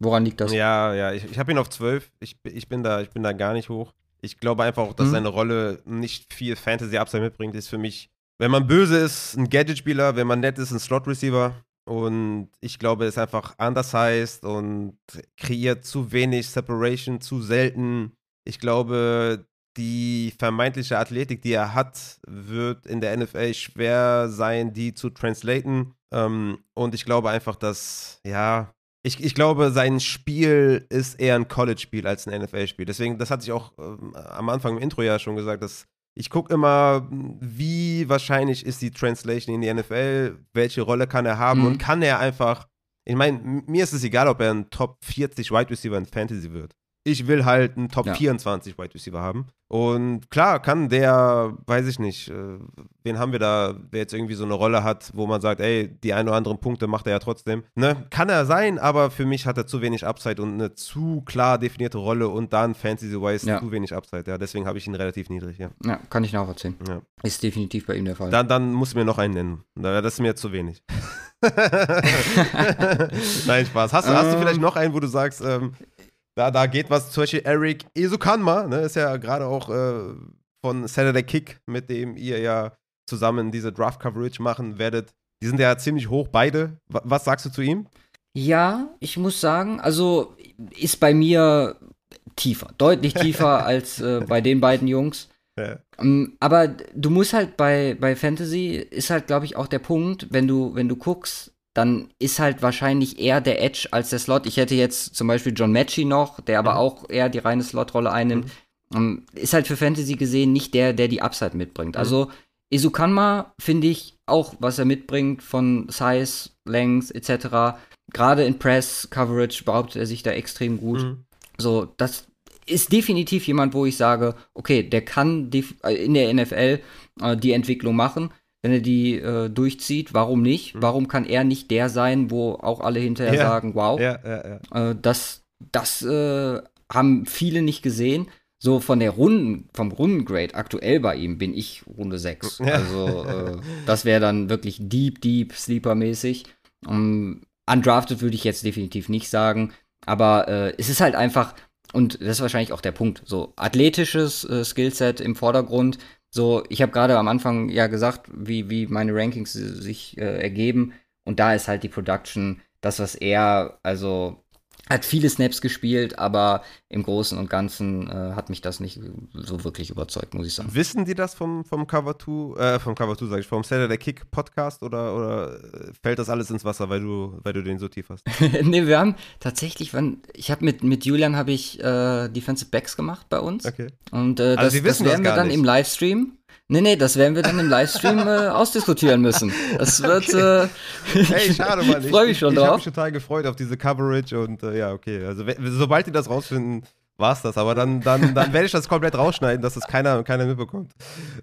woran liegt das? Ja, ja, ich, ich habe ihn auf 12. Ich, ich, bin da, ich bin da gar nicht hoch. Ich glaube einfach auch, dass mhm. seine Rolle nicht viel Fantasy-Upside mitbringt. Ist für mich, wenn man böse ist, ein Gadget-Spieler, wenn man nett ist, ein Slot-Receiver. Und ich glaube, er ist einfach undersized und kreiert zu wenig Separation, zu selten. Ich glaube, die vermeintliche Athletik, die er hat, wird in der NFL schwer sein, die zu translaten. Ähm, und ich glaube einfach, dass, ja, ich, ich glaube, sein Spiel ist eher ein College-Spiel als ein NFL-Spiel. Deswegen, das hatte ich auch äh, am Anfang im Intro ja schon gesagt, dass ich gucke immer, wie wahrscheinlich ist die Translation in die NFL, welche Rolle kann er haben? Mhm. und kann er einfach, ich meine, mir ist es egal, ob er ein Top 40 Wide Receiver in Fantasy wird ich will halt einen Top ja. 24 Wide Receiver haben. Und klar, kann der, weiß ich nicht, äh, wen haben wir da, der jetzt irgendwie so eine Rolle hat, wo man sagt, ey, die ein oder anderen Punkte macht er ja trotzdem. Ne? Kann er sein, aber für mich hat er zu wenig Upside und eine zu klar definierte Rolle und dann Fantasy-wise ja. zu wenig Upside. Ja, deswegen habe ich ihn relativ niedrig, ja. Ja, kann ich nachvollziehen. Ja. Ist definitiv bei ihm der Fall. Dann, dann muss mir noch einen nennen. Das ist mir zu wenig. Nein, Spaß. Hast, hast du ähm. vielleicht noch einen, wo du sagst, ähm, da, da geht was, zum Beispiel Eric Esukanma, ne, ist ja gerade auch äh, von Saturday Kick, mit dem ihr ja zusammen diese Draft-Coverage machen werdet. Die sind ja ziemlich hoch, beide. Was sagst du zu ihm? Ja, ich muss sagen, also ist bei mir tiefer, deutlich tiefer als äh, bei den beiden Jungs. Ja. Um, ähm, aber du musst halt bei, bei Fantasy, ist halt, glaube ich, auch der Punkt, wenn du, wenn du guckst, dann ist halt wahrscheinlich eher der Edge als der Slot. Ich hätte jetzt zum Beispiel John Matchy noch, der aber mhm. auch eher die reine Slot-Rolle einnimmt. Mhm. ist halt für Fantasy gesehen nicht der, der die Upside mitbringt. Mhm. Also Isukanma finde ich auch, was er mitbringt von Size, Length etc. Gerade in Press, Coverage behauptet er sich da extrem gut. Mhm. So, das ist definitiv jemand, wo ich sage, okay, der kann äh, in der NFL äh, die Entwicklung machen wenn er die äh, durchzieht, warum nicht? Mhm. Warum kann er nicht der sein, wo auch alle hinterher ja. sagen, wow, ja, ja, äh, das, das äh, haben viele nicht gesehen. So von der Runden, vom Rundengrade aktuell bei ihm bin ich Runde 6. Also äh, das wäre dann wirklich deep, deep, sleeper-mäßig. Um, undrafted würde ich jetzt definitiv nicht sagen. Aber äh, es ist halt einfach, und das ist wahrscheinlich auch der Punkt, so athletisches äh, Skillset im Vordergrund, so, ich habe gerade am Anfang ja gesagt, wie, wie meine Rankings sich äh, ergeben. Und da ist halt die Production das, was er, also hat viele Snaps gespielt, aber im Großen und Ganzen äh, hat mich das nicht so wirklich überzeugt, muss ich sagen. Wissen die das vom, vom Cover 2, äh, vom Cover 2, sag ich, vom Saturday Kick Podcast oder, oder fällt das alles ins Wasser, weil du, weil du den so tief hast? nee, wir haben tatsächlich, wenn, ich habe mit, mit Julian habe ich äh, Defensive Backs gemacht bei uns. Okay. Und äh, also das, das werden das wir dann nicht. im Livestream. Nee, nee, das werden wir dann im Livestream äh, ausdiskutieren müssen. Das wird. Okay. Äh, hey, schade, Mann. Ich freue mich schon ich, drauf. Ich habe mich total gefreut auf diese Coverage und äh, ja, okay. Also, sobald die das rausfinden, war's das. Aber dann, dann, dann werde ich das komplett rausschneiden, dass das keiner, keiner mitbekommt.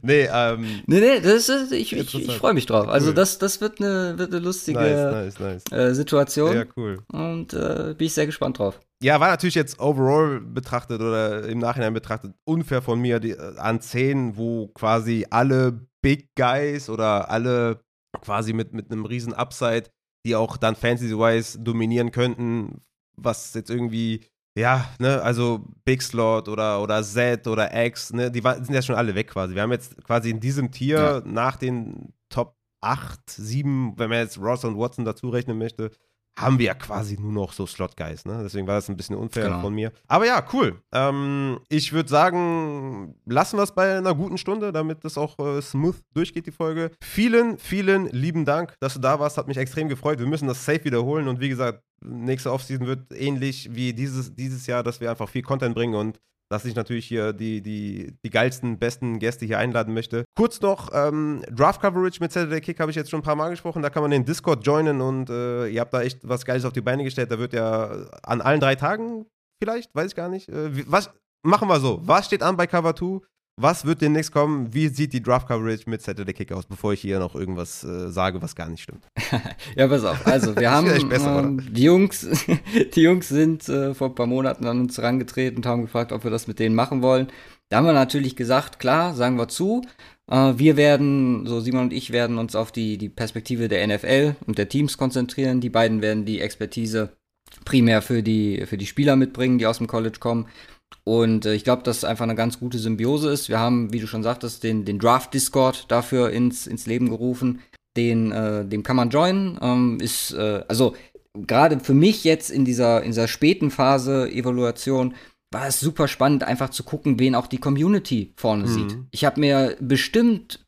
Nee, ähm. Nee, nee, das ist, ich, ich, ich freue mich drauf. Also, das, das wird eine, wird eine lustige nice, nice, nice. Äh, Situation. Ja, cool. Und äh, bin ich sehr gespannt drauf ja, war natürlich jetzt overall betrachtet oder im Nachhinein betrachtet unfair von mir die, äh, an Szenen, wo quasi alle Big Guys oder alle quasi mit, mit einem riesen Upside, die auch dann Fantasy-wise dominieren könnten, was jetzt irgendwie, ja, ne, also Big Slot oder, oder Z oder X, ne, die war, sind ja schon alle weg quasi. Wir haben jetzt quasi in diesem Tier ja. nach den Top 8, 7, wenn man jetzt Ross und Watson dazu rechnen möchte, haben wir ja quasi nur noch so Slot-Guys, ne? Deswegen war das ein bisschen unfair genau. von mir. Aber ja, cool. Ähm, ich würde sagen, lassen wir es bei einer guten Stunde, damit das auch äh, smooth durchgeht, die Folge. Vielen, vielen lieben Dank, dass du da warst. Hat mich extrem gefreut. Wir müssen das safe wiederholen. Und wie gesagt, nächste Offseason wird ähnlich wie dieses, dieses Jahr, dass wir einfach viel Content bringen und dass ich natürlich hier die, die, die geilsten, besten Gäste hier einladen möchte. Kurz noch, ähm, Draft Coverage mit Saturday Kick habe ich jetzt schon ein paar Mal gesprochen. Da kann man den Discord joinen und äh, ihr habt da echt was Geiles auf die Beine gestellt. Da wird ja an allen drei Tagen vielleicht, weiß ich gar nicht. Äh, was, machen wir so. Was steht an bei Cover 2? Was wird demnächst kommen? Wie sieht die Draft Coverage mit Saturday Kick aus, bevor ich hier noch irgendwas äh, sage, was gar nicht stimmt? ja, pass auf. Also, wir haben besser, ähm, die Jungs, die Jungs sind äh, vor ein paar Monaten an uns herangetreten und haben gefragt, ob wir das mit denen machen wollen. Da haben wir natürlich gesagt, klar, sagen wir zu. Äh, wir werden, so Simon und ich werden uns auf die, die Perspektive der NFL und der Teams konzentrieren. Die beiden werden die Expertise primär für die, für die Spieler mitbringen, die aus dem College kommen. Und äh, ich glaube, dass es einfach eine ganz gute Symbiose ist. Wir haben, wie du schon sagtest, den, den Draft-Discord dafür ins, ins Leben gerufen. Den, äh, dem kann man joinen. Ähm, ist, äh, also gerade für mich jetzt in dieser, in dieser späten Phase Evaluation war es super spannend, einfach zu gucken, wen auch die Community vorne mhm. sieht. Ich habe mir bestimmt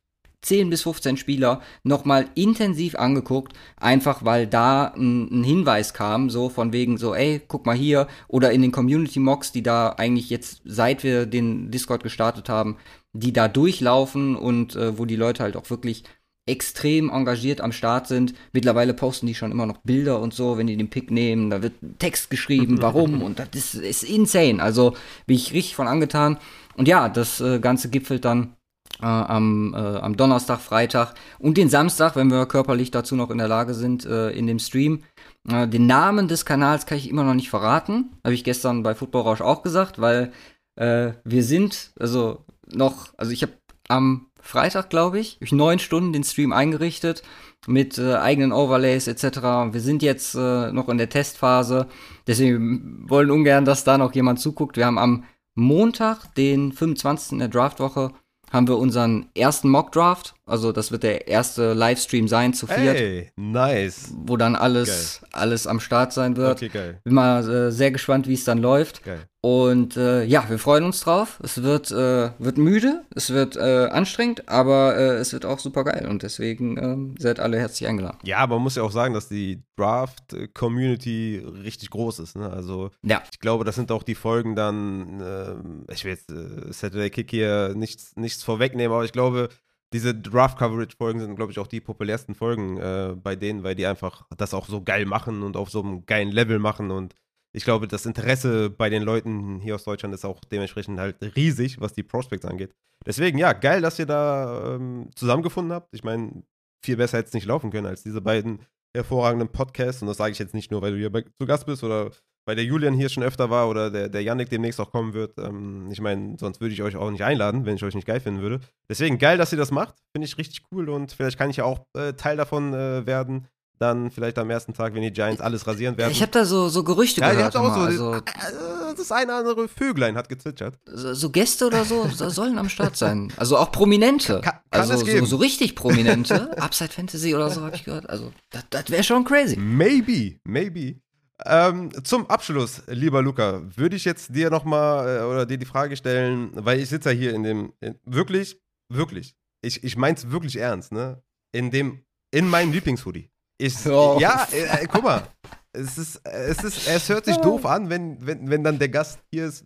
10 bis 15 Spieler nochmal intensiv angeguckt, einfach weil da ein, ein, Hinweis kam, so von wegen so, ey, guck mal hier, oder in den Community Mocks, die da eigentlich jetzt, seit wir den Discord gestartet haben, die da durchlaufen und äh, wo die Leute halt auch wirklich extrem engagiert am Start sind. Mittlerweile posten die schon immer noch Bilder und so, wenn die den Pick nehmen, da wird Text geschrieben, warum und das ist, ist insane. Also bin ich richtig von angetan. Und ja, das äh, Ganze gipfelt dann äh, am, äh, am Donnerstag, Freitag und den Samstag, wenn wir körperlich dazu noch in der Lage sind, äh, in dem Stream. Äh, den Namen des Kanals kann ich immer noch nicht verraten. Habe ich gestern bei Football Rausch auch gesagt, weil äh, wir sind, also noch, also ich habe am Freitag, glaube ich, ich neun Stunden den Stream eingerichtet mit äh, eigenen Overlays etc. Wir sind jetzt noch in der Testphase, deswegen wollen ungern, dass da noch jemand zuguckt. Wir haben am Montag, den 25. in der Draftwoche, haben wir unseren ersten Mock-Draft. Also das wird der erste Livestream sein zu viert. Hey, nice. Wo dann alles, alles am Start sein wird. Okay, geil. Bin mal äh, sehr gespannt, wie es dann läuft. Geil. Und äh, ja, wir freuen uns drauf. Es wird, äh, wird müde, es wird äh, anstrengend, aber äh, es wird auch super geil. Und deswegen ähm, seid alle herzlich eingeladen. Ja, aber man muss ja auch sagen, dass die Draft-Community richtig groß ist. Ne? Also ja. ich glaube, das sind auch die Folgen dann, äh, ich will jetzt äh, Saturday Kick hier nichts, nichts vorwegnehmen, aber ich glaube, diese Draft-Coverage-Folgen sind, glaube ich, auch die populärsten Folgen äh, bei denen, weil die einfach das auch so geil machen und auf so einem geilen Level machen und ich glaube, das Interesse bei den Leuten hier aus Deutschland ist auch dementsprechend halt riesig, was die Prospects angeht. Deswegen, ja, geil, dass ihr da ähm, zusammengefunden habt. Ich meine, viel besser hätte es nicht laufen können als diese beiden hervorragenden Podcasts. Und das sage ich jetzt nicht nur, weil du hier bei, zu Gast bist oder weil der Julian hier schon öfter war oder der, der Yannick demnächst auch kommen wird. Ähm, ich meine, sonst würde ich euch auch nicht einladen, wenn ich euch nicht geil finden würde. Deswegen geil, dass ihr das macht. Finde ich richtig cool und vielleicht kann ich ja auch äh, Teil davon äh, werden dann vielleicht am ersten Tag, wenn die Giants alles rasieren werden. Ich habe da so, so Gerüchte ja, gehört. Ja, auch so. Also, äh, das eine oder andere Vöglein hat gezwitschert. So, so Gäste oder so sollen am Start sein. Also auch Prominente. Kann, kann also es geben. So, so richtig Prominente. Upside Fantasy oder so habe ich gehört. Also das, das wäre schon crazy. Maybe, maybe. Ähm, zum Abschluss, lieber Luca, würde ich jetzt dir nochmal äh, oder dir die Frage stellen, weil ich sitze ja hier in dem, in, wirklich, wirklich, ich, ich es wirklich ernst, ne? In dem, in meinem Lieblingshoodie. Ich, oh. Ja, äh, äh, guck mal. Es, ist, es, ist, es hört sich doof an, wenn, wenn, wenn dann der Gast hier ist,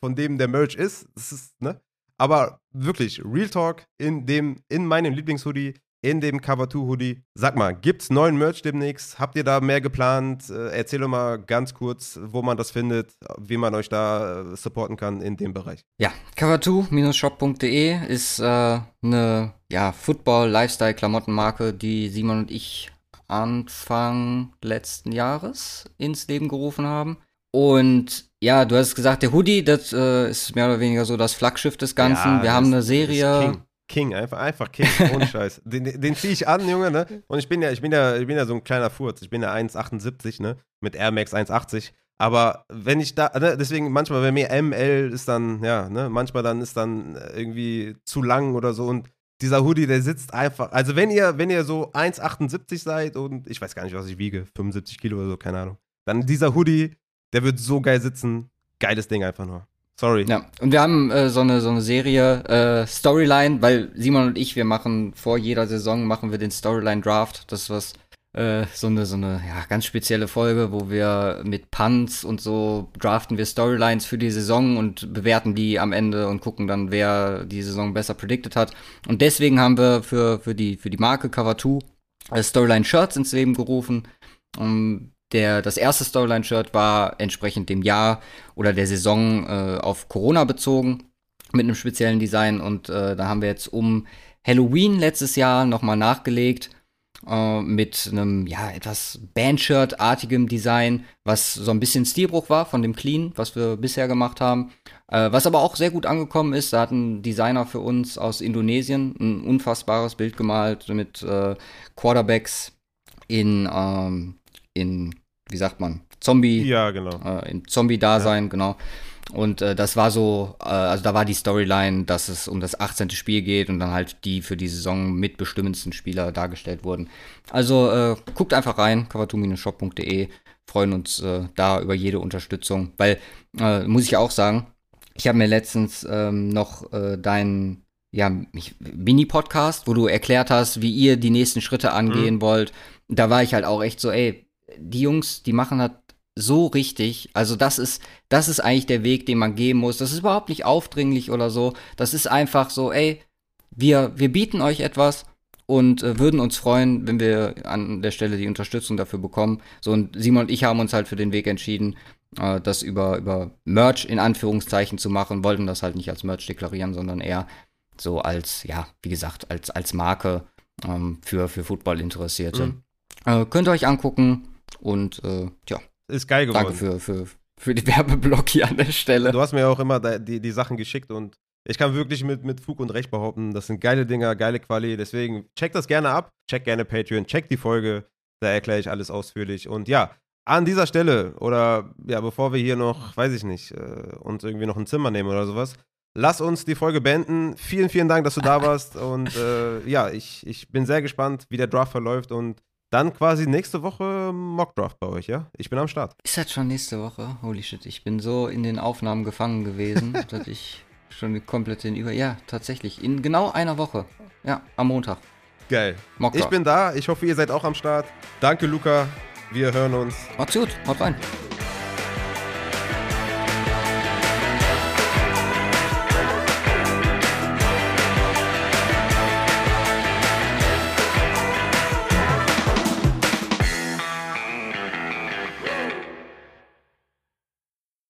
von dem der Merch ist. Das ist ne? Aber wirklich, Real Talk in, dem, in meinem Lieblingshoodie, in dem Cover 2 Hoodie. Sag mal, gibt's neuen Merch demnächst? Habt ihr da mehr geplant? Äh, erzähl doch mal ganz kurz, wo man das findet, wie man euch da äh, supporten kann in dem Bereich. Ja, cover2-shop.de ist äh, eine ja, Football-Lifestyle-Klamottenmarke, die Simon und ich Anfang letzten Jahres ins Leben gerufen haben. Und ja, du hast gesagt, der Hoodie, das äh, ist mehr oder weniger so das Flaggschiff des Ganzen. Ja, Wir haben eine Serie. King. Einfach, einfach King, ohne Scheiß. Den, den ziehe ich an, Junge, ne? Und ich bin ja, ich bin ja, ich bin ja so ein kleiner Furz. Ich bin ja 1,78, ne? Mit Air Max 1,80. Aber wenn ich da, ne, deswegen manchmal, wenn mir ML ist dann, ja, ne, manchmal dann ist dann irgendwie zu lang oder so und dieser Hoodie, der sitzt einfach. Also wenn ihr, wenn ihr so 1,78 seid und ich weiß gar nicht, was ich wiege, 75 Kilo oder so, keine Ahnung. Dann dieser Hoodie, der wird so geil sitzen. Geiles Ding einfach nur. Sorry. Ja, und wir haben äh, so, eine, so eine Serie, äh, Storyline, weil Simon und ich, wir machen vor jeder Saison, machen wir den Storyline Draft. Das ist was äh, so eine, so eine ja, ganz spezielle Folge, wo wir mit Punts und so draften wir Storylines für die Saison und bewerten die am Ende und gucken dann, wer die Saison besser predicted hat. Und deswegen haben wir für, für, die, für die Marke Cover 2 äh, Storyline Shirts ins Leben gerufen. Um, der, das erste Storyline-Shirt war entsprechend dem Jahr oder der Saison äh, auf Corona bezogen mit einem speziellen Design und äh, da haben wir jetzt um Halloween letztes Jahr nochmal nachgelegt äh, mit einem ja etwas Bandshirt-artigem Design, was so ein bisschen Stilbruch war von dem Clean, was wir bisher gemacht haben. Äh, was aber auch sehr gut angekommen ist, da hat ein Designer für uns aus Indonesien ein unfassbares Bild gemalt mit äh, Quarterbacks in, ähm, in, wie sagt man, Zombie, ja, genau. Äh, in Zombie-Dasein, ja. genau. Und äh, das war so, äh, also da war die Storyline, dass es um das 18. Spiel geht und dann halt die für die Saison mitbestimmendsten Spieler dargestellt wurden. Also äh, guckt einfach rein, cover2-shop.de. Freuen uns äh, da über jede Unterstützung. Weil, äh, muss ich auch sagen, ich habe mir letztens ähm, noch äh, deinen ja, Mini-Podcast, wo du erklärt hast, wie ihr die nächsten Schritte angehen mhm. wollt. Da war ich halt auch echt so, ey, die Jungs, die machen das so richtig. Also das ist, das ist eigentlich der Weg, den man gehen muss. Das ist überhaupt nicht aufdringlich oder so. Das ist einfach so, ey, wir, wir bieten euch etwas und äh, würden uns freuen, wenn wir an der Stelle die Unterstützung dafür bekommen. So und Simon und ich haben uns halt für den Weg entschieden, äh, das über, über Merch in Anführungszeichen zu machen, wollten das halt nicht als Merch deklarieren, sondern eher so als, ja, wie gesagt, als, als Marke ähm, für, für Football-Interessierte. Mhm. Äh, könnt ihr euch angucken und äh, ja, ist geil geworden. Danke für, für, für die Werbeblock hier an der Stelle. Du hast mir auch immer die, die Sachen geschickt und ich kann wirklich mit, mit Fug und Recht behaupten, das sind geile Dinger, geile Quali. Deswegen checkt das gerne ab, checkt gerne Patreon, checkt die Folge, da erkläre ich alles ausführlich. Und ja, an dieser Stelle oder ja, bevor wir hier noch, weiß ich nicht, äh, uns irgendwie noch ein Zimmer nehmen oder sowas, lass uns die Folge beenden. Vielen, vielen Dank, dass du da warst. Und äh, ja, ich, ich bin sehr gespannt, wie der Draft verläuft und dann quasi nächste Woche Mockdraft bei euch, ja? Ich bin am Start. Ist das schon nächste Woche? Holy shit, ich bin so in den Aufnahmen gefangen gewesen, dass ich schon komplett den Über... Ja, tatsächlich, in genau einer Woche. Ja, am Montag. Geil. Mockdraft. Ich bin da, ich hoffe, ihr seid auch am Start. Danke, Luca. Wir hören uns. Macht's gut, haut rein.